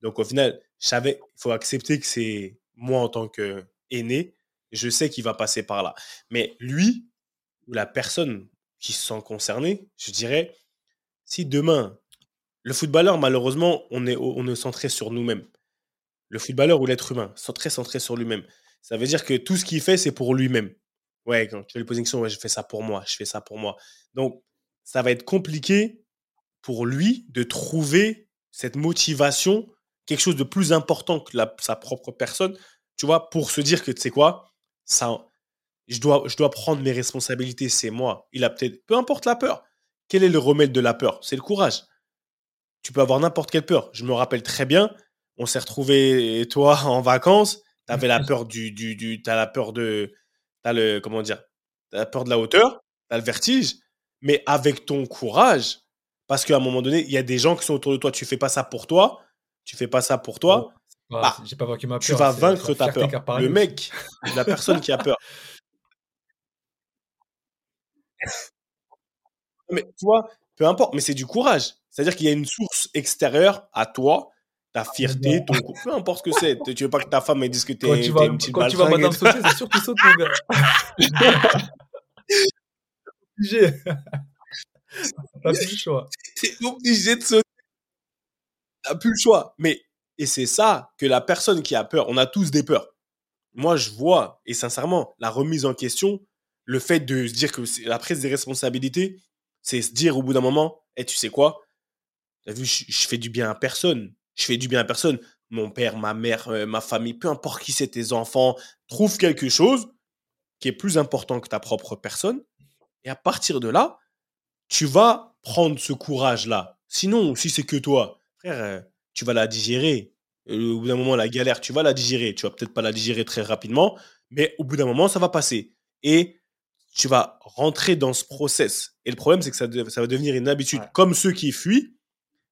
Donc au final, je il faut accepter que c'est moi en tant qu'aîné, je sais qu'il va passer par là. Mais lui, ou la personne qui se sent concernée, je dirais, si demain, le footballeur, malheureusement, on est, on est centré sur nous-mêmes. Le footballeur ou l'être humain, très centré sur lui-même. Ça veut dire que tout ce qu'il fait, c'est pour lui-même. Ouais, quand tu poser une question, ouais, je fais ça pour moi, je fais ça pour moi. Donc, ça va être compliqué pour lui de trouver cette motivation quelque chose de plus important que sa propre personne, tu vois, pour se dire que, tu sais quoi, ça, je dois, je dois prendre mes responsabilités, c'est moi. Il a peut-être, peu importe la peur. Quel est le remède de la peur? C'est le courage. Tu peux avoir n'importe quelle peur. Je me rappelle très bien, on s'est retrouvé toi en vacances, tu avais la peur du, du, du as la peur de, as le, comment dire, as la peur de la hauteur, tu as le vertige, mais avec ton courage, parce qu'à un moment donné, il y a des gens qui sont autour de toi, tu fais pas ça pour toi, tu fais pas ça pour toi, bah, j'ai pas ma peur, tu vas vaincre ta peur. Le mec, la personne qui a peur. mais tu vois, peu importe, mais c'est du courage. C'est-à-dire qu'il y a une source extérieure à toi, ta fierté, ton peu importe ce que c'est. Tu veux pas que ta femme elle dise que t'es une petite Quand tu vas Madame sauter, c'est sûr qu'il saute, mon gars. obligé. T'as plus le choix. T'es obligé de sauter plus le choix. Mais, et c'est ça que la personne qui a peur, on a tous des peurs. Moi, je vois, et sincèrement, la remise en question, le fait de se dire que la prise des responsabilités, c'est se dire au bout d'un moment, et eh, tu sais quoi, as vu, je, fais du bien à personne. Je fais du bien à personne. Mon père, ma mère, euh, ma famille, peu importe qui c'est, tes enfants, trouve quelque chose qui est plus important que ta propre personne. Et à partir de là, tu vas prendre ce courage-là. Sinon, si c'est que toi, frère, euh, tu vas la digérer. Euh, au bout d'un moment, la galère, tu vas la digérer. Tu vas peut-être pas la digérer très rapidement, Mais au bout d'un moment, ça va passer. Et tu vas rentrer dans ce process. Et le problème, c'est que ça, de- ça va devenir une habitude. Ouais. Comme ceux qui fuient,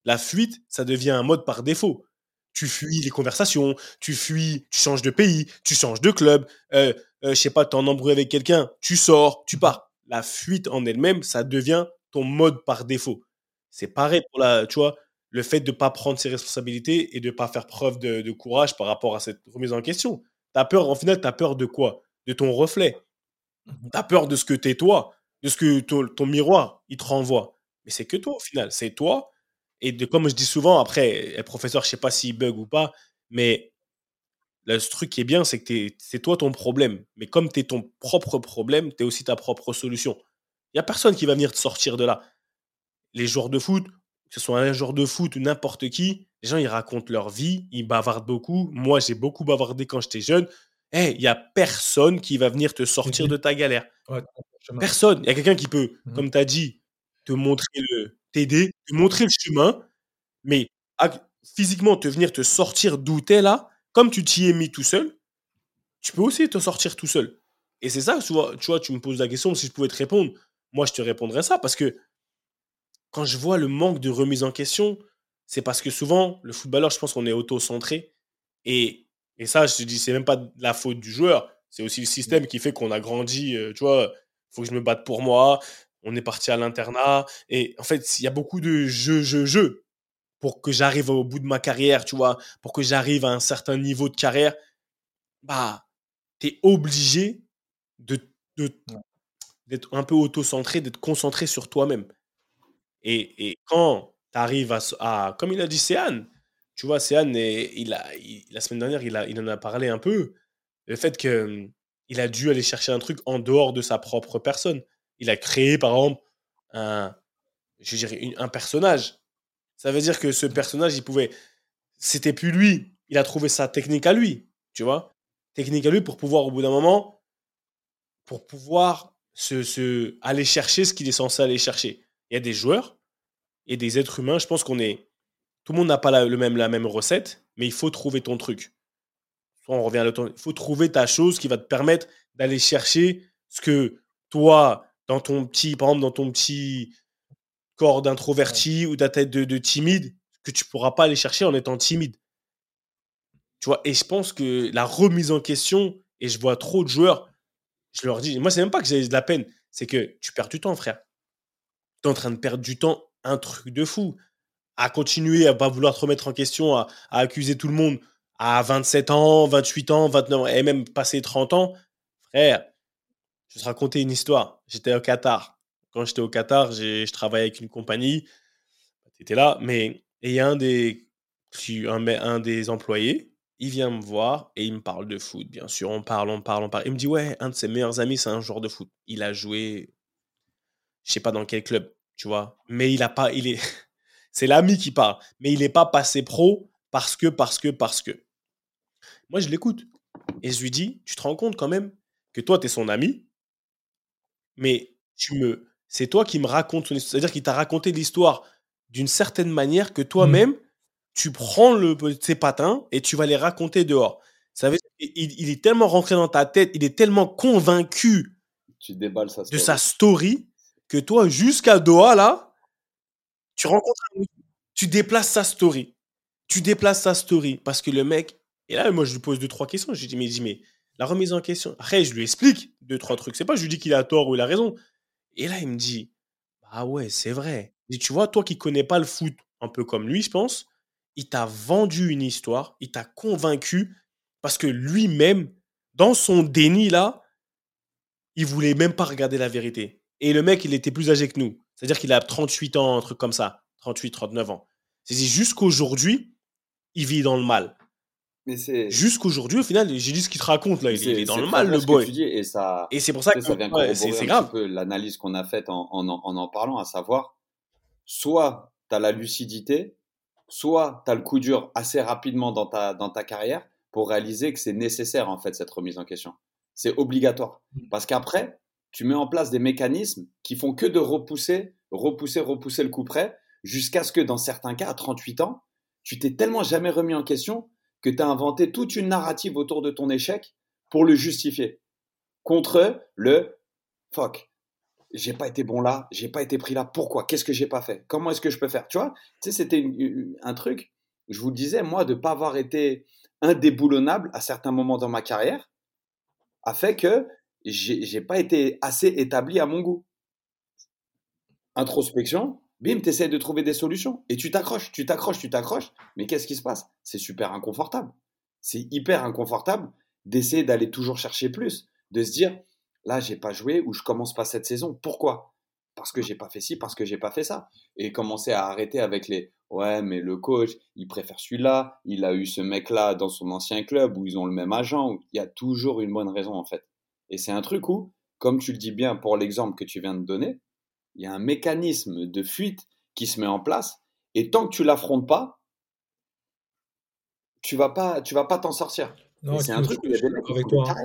la fuite, ça devient un mode par défaut. Tu fuis les conversations, tu fuis, tu changes de pays, tu changes de club, euh, euh, je sais pas, t'es en embrouille avec quelqu'un, tu sors, tu pars. La fuite en elle-même, ça devient ton mode par défaut. C'est pareil pour la, tu vois, le fait de pas prendre ses responsabilités et de pas faire preuve de, de courage par rapport à cette remise en question. T'as peur, en final, t'as peur de quoi? De ton reflet. T'as peur de ce que t'es toi, de ce que ton, ton miroir, il te renvoie. Mais c'est que toi, au final. C'est toi. Et de, comme je dis souvent, après, le professeur, je sais pas s'il bug ou pas, mais le truc qui est bien, c'est que c'est toi ton problème. Mais comme tu es ton propre problème, tu es aussi ta propre solution. Il n'y a personne qui va venir te sortir de là. Les joueurs de foot, que ce soit un joueur de foot ou n'importe qui, les gens, ils racontent leur vie, ils bavardent beaucoup. Moi, j'ai beaucoup bavardé quand j'étais jeune. Eh, il y a personne qui va venir te sortir T'aider. de ta galère. Ouais. Personne. Il y a quelqu'un qui peut, Mhm. comme tu as dit, te montrer le, t'aider, te montrer le chemin, mais physiquement te venir te sortir d'où t'es là, comme tu t'y es mis tout seul, tu peux aussi te sortir tout seul. Et c'est ça, tu vois, tu vois, tu me poses la question, si je pouvais te répondre, moi je te répondrais ça, parce que quand je vois le manque de remise en question, c'est parce que souvent, le footballeur, je pense qu'on est auto-centré. Et, et ça, je te dis, c'est même pas la faute du joueur, c'est aussi le système qui fait qu'on a grandi, euh, tu vois, faut que je me batte pour moi, on est parti à l'internat, et en fait, il y a beaucoup de jeux, jeux, jeux pour que j'arrive au bout de ma carrière, tu vois, pour que j'arrive à un certain niveau de carrière, bah, t'es obligé de, Ouais. d'être un peu auto-centré, d'être concentré sur toi-même. Et, et quand tu arrives à, à- comme il a dit Céane, tu vois, Céane, il a, il- la semaine dernière, il, a, il en a parlé un peu, le fait que il a dû aller chercher un truc en dehors de sa propre personne. Il a créé, par exemple, un, je dirais, un personnage. Ça veut dire que ce personnage, il pouvait. C'était plus lui. Il a trouvé sa technique à lui, tu vois? Technique à lui pour pouvoir, au bout d'un moment, pour pouvoir se, se- aller chercher ce qu'il est censé aller chercher. Il y a des joueurs et des êtres humains. Je pense qu'on est. Tout le monde n'a pas la, le même, la même recette, mais il faut trouver ton truc. On revient à l'autre. Il faut trouver ta chose qui va te permettre d'aller chercher ce que toi, dans ton petit, par exemple, dans ton petit corps d'introverti ou ta tête de, de timide, que tu pourras pas aller chercher en étant timide. Tu vois, et je pense que la remise en question, et je vois trop de joueurs, je leur dis, moi, c'est même pas que j'ai de la peine, c'est que tu perds du temps, frère. Tu es en train de perdre du temps, un truc de fou. À continuer à pas vouloir te remettre en question, à, à accuser tout le monde à 27 ans, 28 ans, 29 ans, et même passé 30 ans. Frère, je vais te raconter une histoire. J'étais au Qatar. Quand j'étais au Qatar, je travaillais avec une compagnie. Tu étais là, mais il y a un des, un des employés, il vient me voir et il me parle de foot, bien sûr. On parle, on parle, on parle. Il me dit, ouais, un de ses meilleurs amis, c'est un joueur de foot. Il a joué, je sais pas dans quel club, tu vois. Mais il a pas, il est, c'est l'ami qui parle. Mais il n'est pas passé pro parce que, parce que, parce que. Moi, je l'écoute. Et je lui dis, tu te rends compte quand même que toi, tu es son ami, mais tu me, c'est toi qui me raconte son histoire. C'est-à-dire qu'il t'a raconté l'histoire d'une certaine manière que toi-même, tu prends le, ses patins et tu vas les raconter dehors. Ça veut dire qu'il il est tellement rentré dans ta tête, il est tellement convaincu Tu déballes ça. de sa story que toi, jusqu'à Doha, là, tu rencontres un mec, tu déplaces sa story. Tu déplaces sa story parce que le mec, et là, moi, je lui pose deux, trois questions. Je lui dis, mais, mais la remise en question. Après, je lui explique deux, trois trucs. C'est pas, je lui dis qu'il a tort ou il a raison. Et là, il me dit, ah ouais, c'est vrai. Dit, tu vois, toi qui connais pas le foot, un peu comme lui, je pense, il t'a vendu une histoire, il t'a convaincu parce que lui-même, dans son déni, là, il voulait même pas regarder la vérité. Et le mec, il était plus âgé que nous. C'est-à-dire qu'il a 38 ans, un truc comme ça. 38, 39 ans. C'est jusqu'aujourd'hui, il vit dans le mal. Mais c'est. Jusqu'aujourd'hui, au final, j'ai dit ce qu'il te raconte, là. Il, c'est- il est dans le mal, le boy. dis, et ça, Et c'est pour ça que ça vient ouais, c'est grave. l'analyse qu'on a faite en en, en, en en parlant, à savoir, soit tu as la lucidité, soit tu as le coup dur assez rapidement dans ta, dans ta carrière pour réaliser que c'est nécessaire, en fait, cette remise en question. C'est obligatoire. Parce qu'après, tu mets en place des mécanismes qui font que de repousser, repousser, repousser le coup près, jusqu'à ce que, dans certains cas, à 38 ans, tu t'es tellement jamais remis en question que tu as inventé toute une narrative autour de ton échec pour le justifier. Contre le fuck, j'ai pas été bon là, j'ai pas été pris là, pourquoi? Qu'est-ce que j'ai pas fait? Comment est-ce que je peux faire? Tu vois, c'était un truc, je vous disais, moi, de pas avoir été indéboulonnable à certains moments dans ma carrière, a fait que j'ai pas été assez établi à mon goût. Introspection, bim, tu de trouver des solutions. Et tu t'accroches, tu t'accroches, tu t'accroches. Mais qu'est-ce qui se passe? C'est super inconfortable. C'est hyper inconfortable d'essayer d'aller toujours chercher plus, de se dire, là, j'ai pas joué ou je commence pas cette saison. Pourquoi? Parce que j'ai pas fait ci, parce que j'ai pas fait ça. Et commencer à arrêter avec les, ouais, mais le coach, il préfère celui-là, il a eu ce mec-là dans son ancien club où ils ont le même agent. Il y a toujours une bonne raison, en fait. Et c'est un truc où, comme tu le dis bien pour l'exemple que tu viens de donner, il y a un mécanisme de fuite qui se met en place. Et tant que tu l'affrontes pas, tu vas pas, tu vas pas t'en sortir. c'est un truc avec toi. Hein.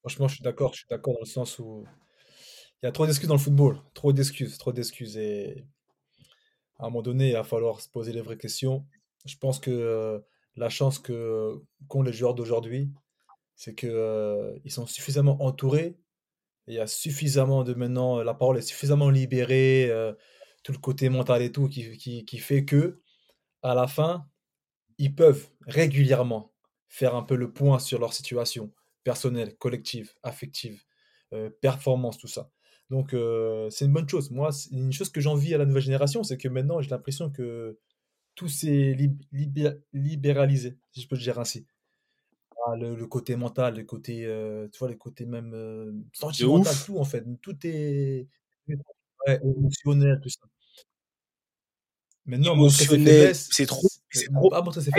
Franchement, je suis d'accord. Je suis d'accord dans le sens où il y a trop d'excuses dans le football. Trop d'excuses, trop d'excuses. Et à un moment donné, il va falloir se poser les vraies questions. Je pense que euh, la chance que qu'ont les joueurs d'aujourd'hui, c'est qu'ils euh, sont suffisamment entourés il y a suffisamment de maintenant, la parole est suffisamment libérée, euh, tout le côté mental et tout, qui, qui, qui, fait que, à la fin, ils peuvent régulièrement faire un peu le point sur leur situation personnelle, collective, affective, euh, performance, tout ça. Donc, euh, c'est une bonne chose. Moi, une chose que j'envie à la nouvelle génération, c'est que maintenant, j'ai l'impression que tout s'est libéralisé, si je peux le dire ainsi. Ah, le, côté mental, le côté, euh, tu vois, le côté même euh, sentimental, tout en fait. Tout est émotionnel, tout ça. Maintenant, émotionnel, c'est trop, c'est trop,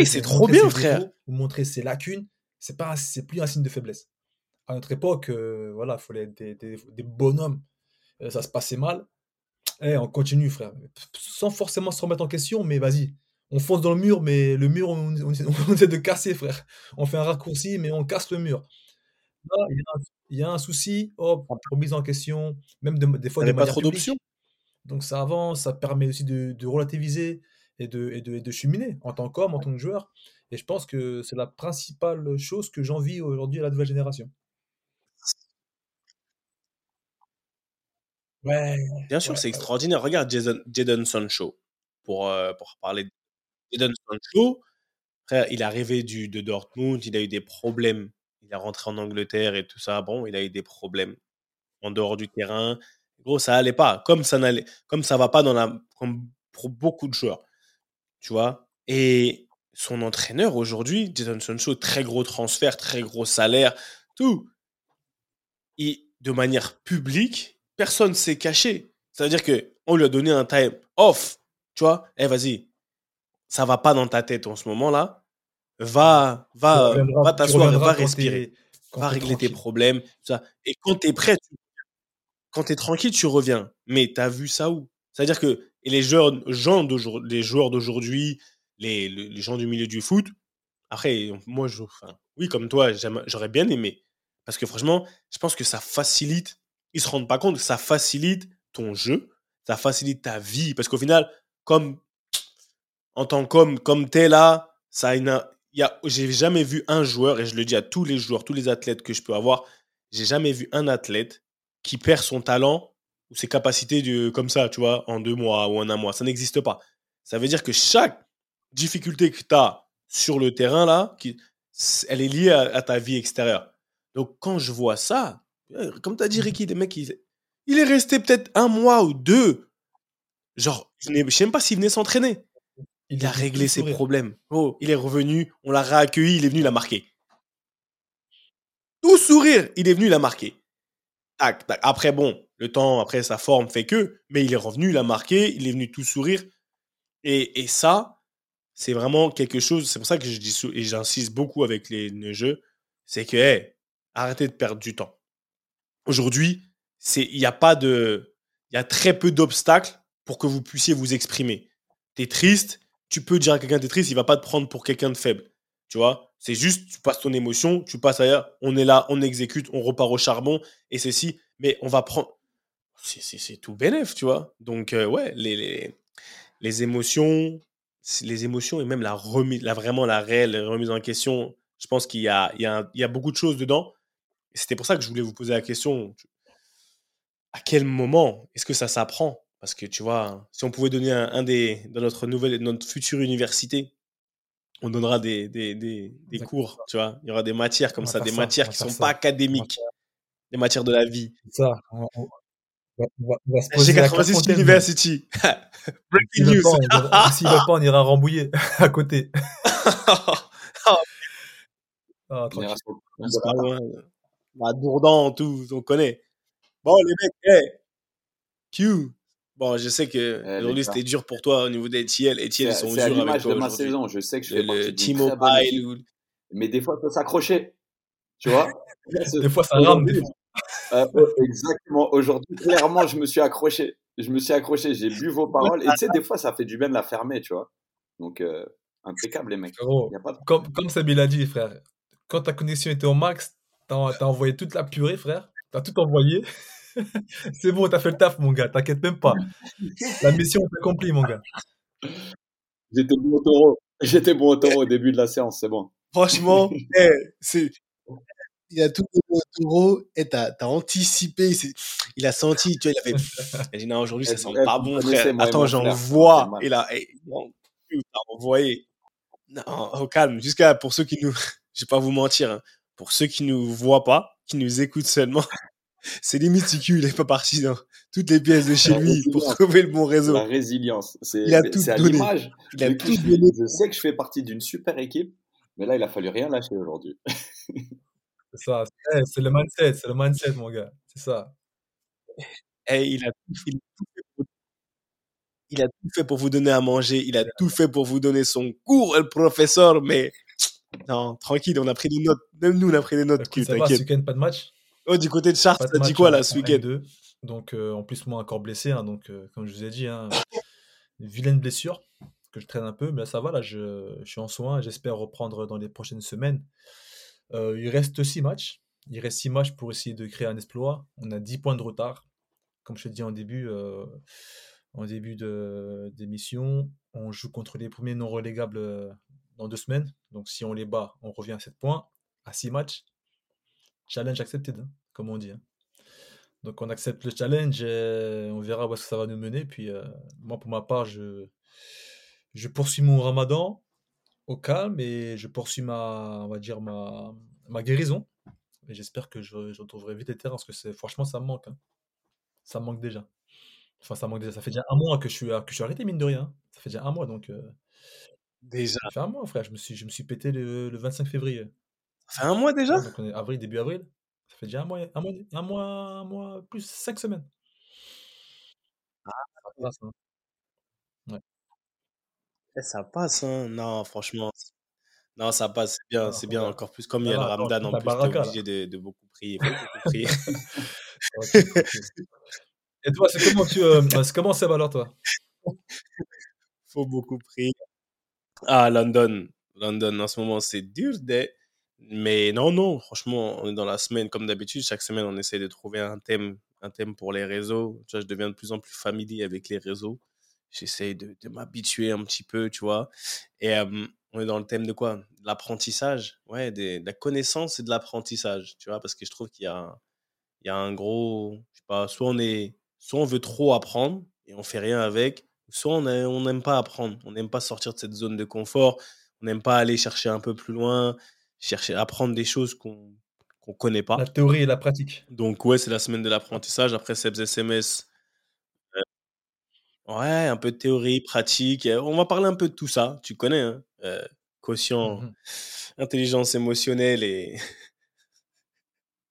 c'est trop bien, frère. Ou montrer ses lacunes, c'est pas, c'est plus un signe de faiblesse. À notre époque, euh, voilà, il fallait être des, des, des bonhommes. ça se passait mal. Eh, on continue, frère. Sans forcément se remettre en question, mais vas-y on fonce dans le mur, mais le mur, on, essaie de casser, frère. On fait un raccourci, mais on casse le mur. il y, a un souci, hop, remise en question, même des fois, il n'y a pas trop d'options? Donc ça avance, ça permet aussi de, relativiser et de, et, de, cheminer en tant qu'homme, en tant que joueur. Et je pense que c'est la principale chose que j'envie aujourd'hui à la nouvelle génération. Ouais, Bien sûr, c'est extraordinaire. Regarde Jason, Jadon Sancho, pour, euh, pour parler de Jadon Sancho, il est arrivé du, de Dortmund, il a eu des problèmes. Il est rentré en Angleterre et tout ça. Bon, il a eu des problèmes en dehors du terrain. Gros, ça allait pas. Comme ça n'allait, comme ça va pas dans la, comme pour beaucoup de joueurs. Tu vois? Et son entraîneur aujourd'hui, Jason Sancho, très gros transfert, très gros salaire, tout. Et de manière publique, personne s'est caché. C'est-à-dire que on lui a donné un time off. Tu vois? Eh, vas-y, ça va pas dans ta tête en ce moment-là, va, va, va t'asseoir, va respirer, va régler tes problèmes, ça. Et quand tu es prêt, quand tu es tranquille, tu reviens. Mais tu as vu ça où? C'est-à-dire que et les joueurs, gens les joueurs d'aujourd'hui, les, les, gens du milieu du foot, après, moi, je, enfin, oui, comme toi, j'aurais bien aimé. Parce que franchement, je pense que ça facilite, ils se rendent pas compte ça facilite ton jeu, ça facilite ta vie. Parce qu'au final, comme en tant qu'homme, comme t'es là, ça a j'ai jamais vu un joueur, et je le dis à tous les joueurs, tous les athlètes que je peux avoir, j'ai jamais vu un athlète qui perd son talent ou ses capacités de, comme ça, tu vois, en deux mois ou en un mois. Ça n'existe pas. Ça veut dire que chaque difficulté que tu as sur le terrain, là, qui, elle est liée à, ta vie extérieure. Donc, quand je vois ça, comme tu as dit, mmh. Ricky, des mecs, il, il est resté peut-être un mois ou deux. Genre, je ne sais même pas s'il venait s'entraîner. Il, a réglé ses problèmes. Oh, il est revenu, on l'a réaccueilli, il est venu, il a marqué. Tout sourire, il est venu, il a marqué. Tac, tac. Après, bon, le temps, après, sa forme fait que, mais il est revenu, il a marqué, il est venu tout sourire. Et, ça, c'est vraiment quelque chose, c'est pour ça que je dis, et j'insiste beaucoup avec les, jeux, c'est que, arrêtez de perdre du temps. Aujourd'hui, il n'y a pas de, il y a très peu d'obstacles pour que vous puissiez vous exprimer. T'es triste, tu peux dire à quelqu'un t'es triste, il va pas te prendre pour quelqu'un de faible. Tu vois? C'est juste, tu passes ton émotion, tu passes ailleurs, on est là, on exécute, on repart au charbon, et c'est si, mais on va prendre. C'est tout bénef, tu vois? Donc, euh, ouais, les, les, les, émotions, les émotions et même la remise, la, vraiment la réelle remise en question, je pense qu'il y a, il y, a il y a beaucoup de choses dedans. C'était pour ça que je voulais vous poser la question. À quel moment est-ce que ça s'apprend? Parce que tu vois, si on pouvait donner un, un des, dans notre nouvelle, notre future université, on donnera des, des, des, des cours, tu vois? Il y aura des matières comme va ça, des ça, matières va qui faire sont ça. pas va académiques, des matières de la vie. Ça, on, on- on va, on va- on va se poser la G86 Clairefontaine, University. mais Breaking news. on ira- s'ils veulent pas, on ira Rambouillet à côté. Ah, Dourdan, tout, on connaît. Bon, les mecs, hey, Q. Bon, je sais que Eh, aujourd'hui c'était dur pour toi au niveau des TL. Et TL, ils sont durs avec l'image toi de ma saison. Je sais que je Le, fais le ou mais des fois, il faut s'accrocher. Tu vois? Des fois, ça rame. Euh, euh, exactement. Aujourd'hui, clairement, je me suis accroché. Je me suis accroché. J'ai bu vos paroles. Et tu sais, des fois, ça fait du bien de la fermer, tu vois. Donc, euh, impeccable, les mecs. Frérot, Y a pas de... comme, comme Sabi l'a dit, frère, quand ta connexion était au max, t'as t'as envoyé toute la purée, frère. T'as tout envoyé. C'est bon, t'as fait le taf, mon gars. T'inquiète même pas. La mission est accomplie, mon gars. J'étais bon au taureau. J'étais bon au taureau au début de la séance, c'est bon. Franchement, eh, c'est. Il a tout au taureau et t'as t'as anticipé. c'est- Il a senti, tu vois, il a fait. Il a dit non, aujourd'hui ça Eh, sent eh, pas bon, frère. et Attends, mon j'en frère? vois. C'est mal. Et là, eh, non, tu t'as envoyé. Non, au calme. Jusqu'à pour ceux qui nous. Je vais pas vous mentir. hein. Pour ceux qui nous voient pas, qui nous écoutent seulement, c'est limite si il est pas parti dans toutes les pièces de chez lui pour trouver le bon réseau. La résilience. C'est Il a tout c'est à donné. l'image. Il a tout je, suis. donné. je sais que je fais partie d'une super équipe, mais là, il a fallu rien lâcher aujourd'hui. C'est ça. Eh, C'est le mindset. C'est le mindset, mon gars. C'est ça. Eh, il a tout, tout fait pour il a tout fait pour vous donner à manger, il a tout fait pour vous donner son cours, le professeur, mais non, tranquille, on a pris des notes. Même nous, on a pris des notes, ça va, ce week-end, pas de match. Oh, du côté de de t'as dit quoi en, là ce en week-end N2. Donc, euh, en plus, moi, encore blessé. hein, donc, euh, comme je vous ai dit, hein, une vilaine blessure que je traîne un peu. Mais là, ça va. Là, je, je suis en soins. J'espère reprendre dans les prochaines semaines. Euh, il reste six matchs. Il reste six matchs pour essayer de créer un exploit. On a 10 points de retard. Comme je te dis en début, en début de- d'émission, on joue contre les premiers non relégables dans deux semaines. Donc, si on les bat, on revient à 7 points, à 6 matchs. Challenge accepted, hein, comme on dit. hein. Donc, on accepte le challenge et on verra où est-ce que ça va nous mener. Puis, euh, moi, pour ma part, je, je poursuis mon ramadan au calme et je poursuis ma, on va dire, ma, ma guérison. Et j'espère que je, je retrouverai vite les terrains parce que c'est, franchement, ça me manque. hein. Ça me manque déjà. Enfin, ça me manque déjà. Ça fait déjà un mois que je suis, que je suis arrêté, mine de rien. Ça fait déjà un mois, donc. euh, Déjà. ça fait un mois, frère. Je me suis, je me suis pété le, le 25 février. Ça fait un mois déjà? Ouais, donc on est avril, début avril. Ça fait déjà un mois, un mois, un mois, un mois plus cinq semaines. Ça passe, hein. Ouais. Eh, Ça passe, hein. Non, franchement. Non, ça passe, c'est bien, Ah, c'est bien. Encore plus, comme il y a le attends, ramadan en plus, t'es baraka, là. obligé de, de beaucoup prier. faut beaucoup prier. Ok, tranquille. Et toi, c'est comment tu, euh, c'est comment Seb alors toi? faut beaucoup prier. Ah, London. London, en ce moment, c'est dur. Des... Mais non, non, franchement, on est dans la semaine, comme d'habitude. Chaque semaine, on essaie de trouver un thème, un thème pour les réseaux. Tu vois, je deviens de plus en plus familier avec les réseaux. J'essaie de, m'habituer un petit peu, tu vois. Et on est dans le thème de quoi? L'apprentissage. Ouais, de la connaissance et de l'apprentissage, tu vois, parce que je trouve qu'il y a, il y a un gros. Je sais pas, soit on, est, soit on veut trop apprendre et on fait rien avec, soit on n'aime pas apprendre. On n'aime pas sortir de cette zone de confort. On n'aime pas aller chercher un peu plus loin, chercher apprendre des choses qu'on qu'on connaît pas. La théorie et la pratique. Donc, ouais, c'est la semaine de l'apprentissage. Après, Seb's SMS, ouais, un peu de théorie, pratique. Euh, On va parler un peu de tout ça. Tu connais, hein Euh, quotient, Mhm. intelligence émotionnelle et,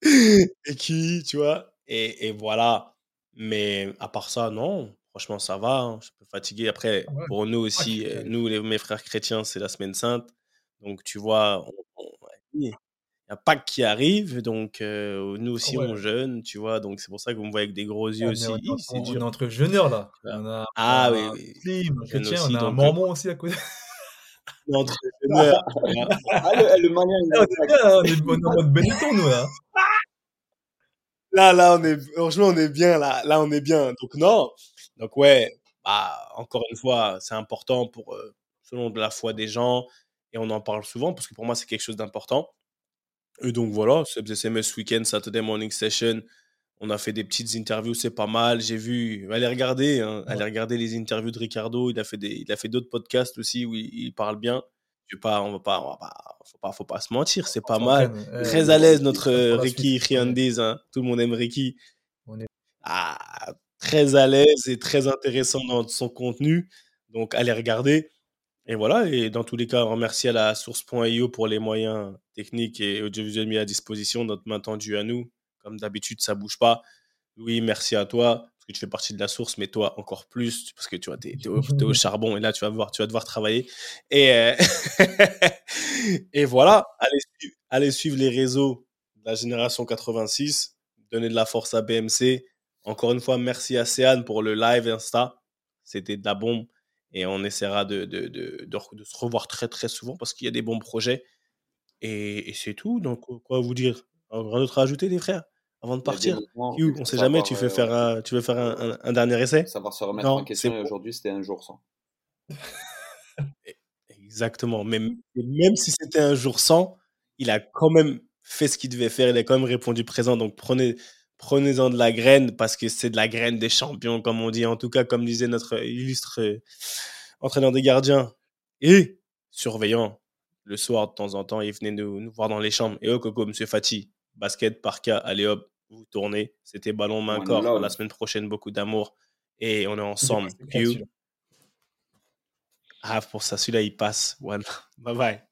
et QI, tu vois. Et, et voilà. Mais à part ça, non. Franchement, ça va. hein. Je suis un peu fatigué. Après, Ouais. pour nous aussi, euh, nous, les, mes frères chrétiens, c'est la semaine sainte. Donc, tu vois, on- il y a Pâques qui arrive. Donc, euh, nous aussi, ouais. on jeûne, tu vois. Donc, c'est pour ça que vous me voyez avec des gros yeux Ah, aussi. on, est c'est on est entre jeûneurs là. On a Ah oui, un Jeûne chrétien, aussi, on a un mormon aussi à côté. on entre jeûneurs. Ah, le, le malien, il Ah, on est bien, hein, on est, on est en mode Benetton, nous là. Là, là, on est, franchement, on est bien, là, là, on est bien. Donc, non. Donc, ouais, bah, encore une fois, c'est important pour, euh, selon de la foi des gens, et on en parle souvent, parce que pour moi, c'est quelque chose d'important. Et donc voilà, SMS Weekend, Saturday Morning Session. On a fait des petites interviews, c'est pas mal. J'ai vu, allez regarder, hein, allez regarder les interviews de Ricardo. Il a fait des, il a fait d'autres podcasts aussi où il, parle bien. Je pas, on va pas, on va pas, faut pas, faut pas se mentir, c'est pas mal. Très à l'aise notre Ricky Riandiz, hein. Tout le monde aime Ricky. Ah, très à l'aise et très intéressant dans son contenu. Donc allez regarder. Et voilà, et dans tous les cas, remercie à la source.io pour les moyens techniques et audiovisuels mis à disposition, notre main tendue à nous. Comme d'habitude, ça bouge pas. Louis, merci à toi, parce que tu fais partie de la source, mais toi encore plus, parce que tu vois, es, au, charbon et là, tu vas, voir, tu vas devoir travailler. Et, euh, et voilà, allez, allez suivre les réseaux de la génération 86, donner de la force à BMC. Encore une fois, merci à Céane pour le live Insta. C'était de la bombe. Et on essaiera de, de, de, de se revoir très très souvent parce qu'il y a des bons projets. Et, et c'est tout. Donc, quoi vous dire? Rien d'autre à ajouter, les frères? Avant de partir? Hugh, on sait jamais, tu veux faire, un, tu veux faire un, un, dernier essai? Savoir se remettre en question, aujourd'hui c'était un jour sans. Exactement, même, même si c'était un jour sans, il a quand même fait ce qu'il devait faire, il a quand même répondu présent, donc prenez, prenez-en de la graine, parce que c'est de la graine des champions, comme on dit, en tout cas, comme disait notre illustre entraîneur des gardiens, et surveillant, le soir, de temps en temps, il venait nous, nous voir dans les chambres, et oh Coco, monsieur Fati, basket, par cas, allez hop, vous tournez. C'était ballon main corps. La semaine prochaine, beaucoup d'amour. Et on est ensemble. Ah, pour ça, celui-là, il passe. One. Bye bye.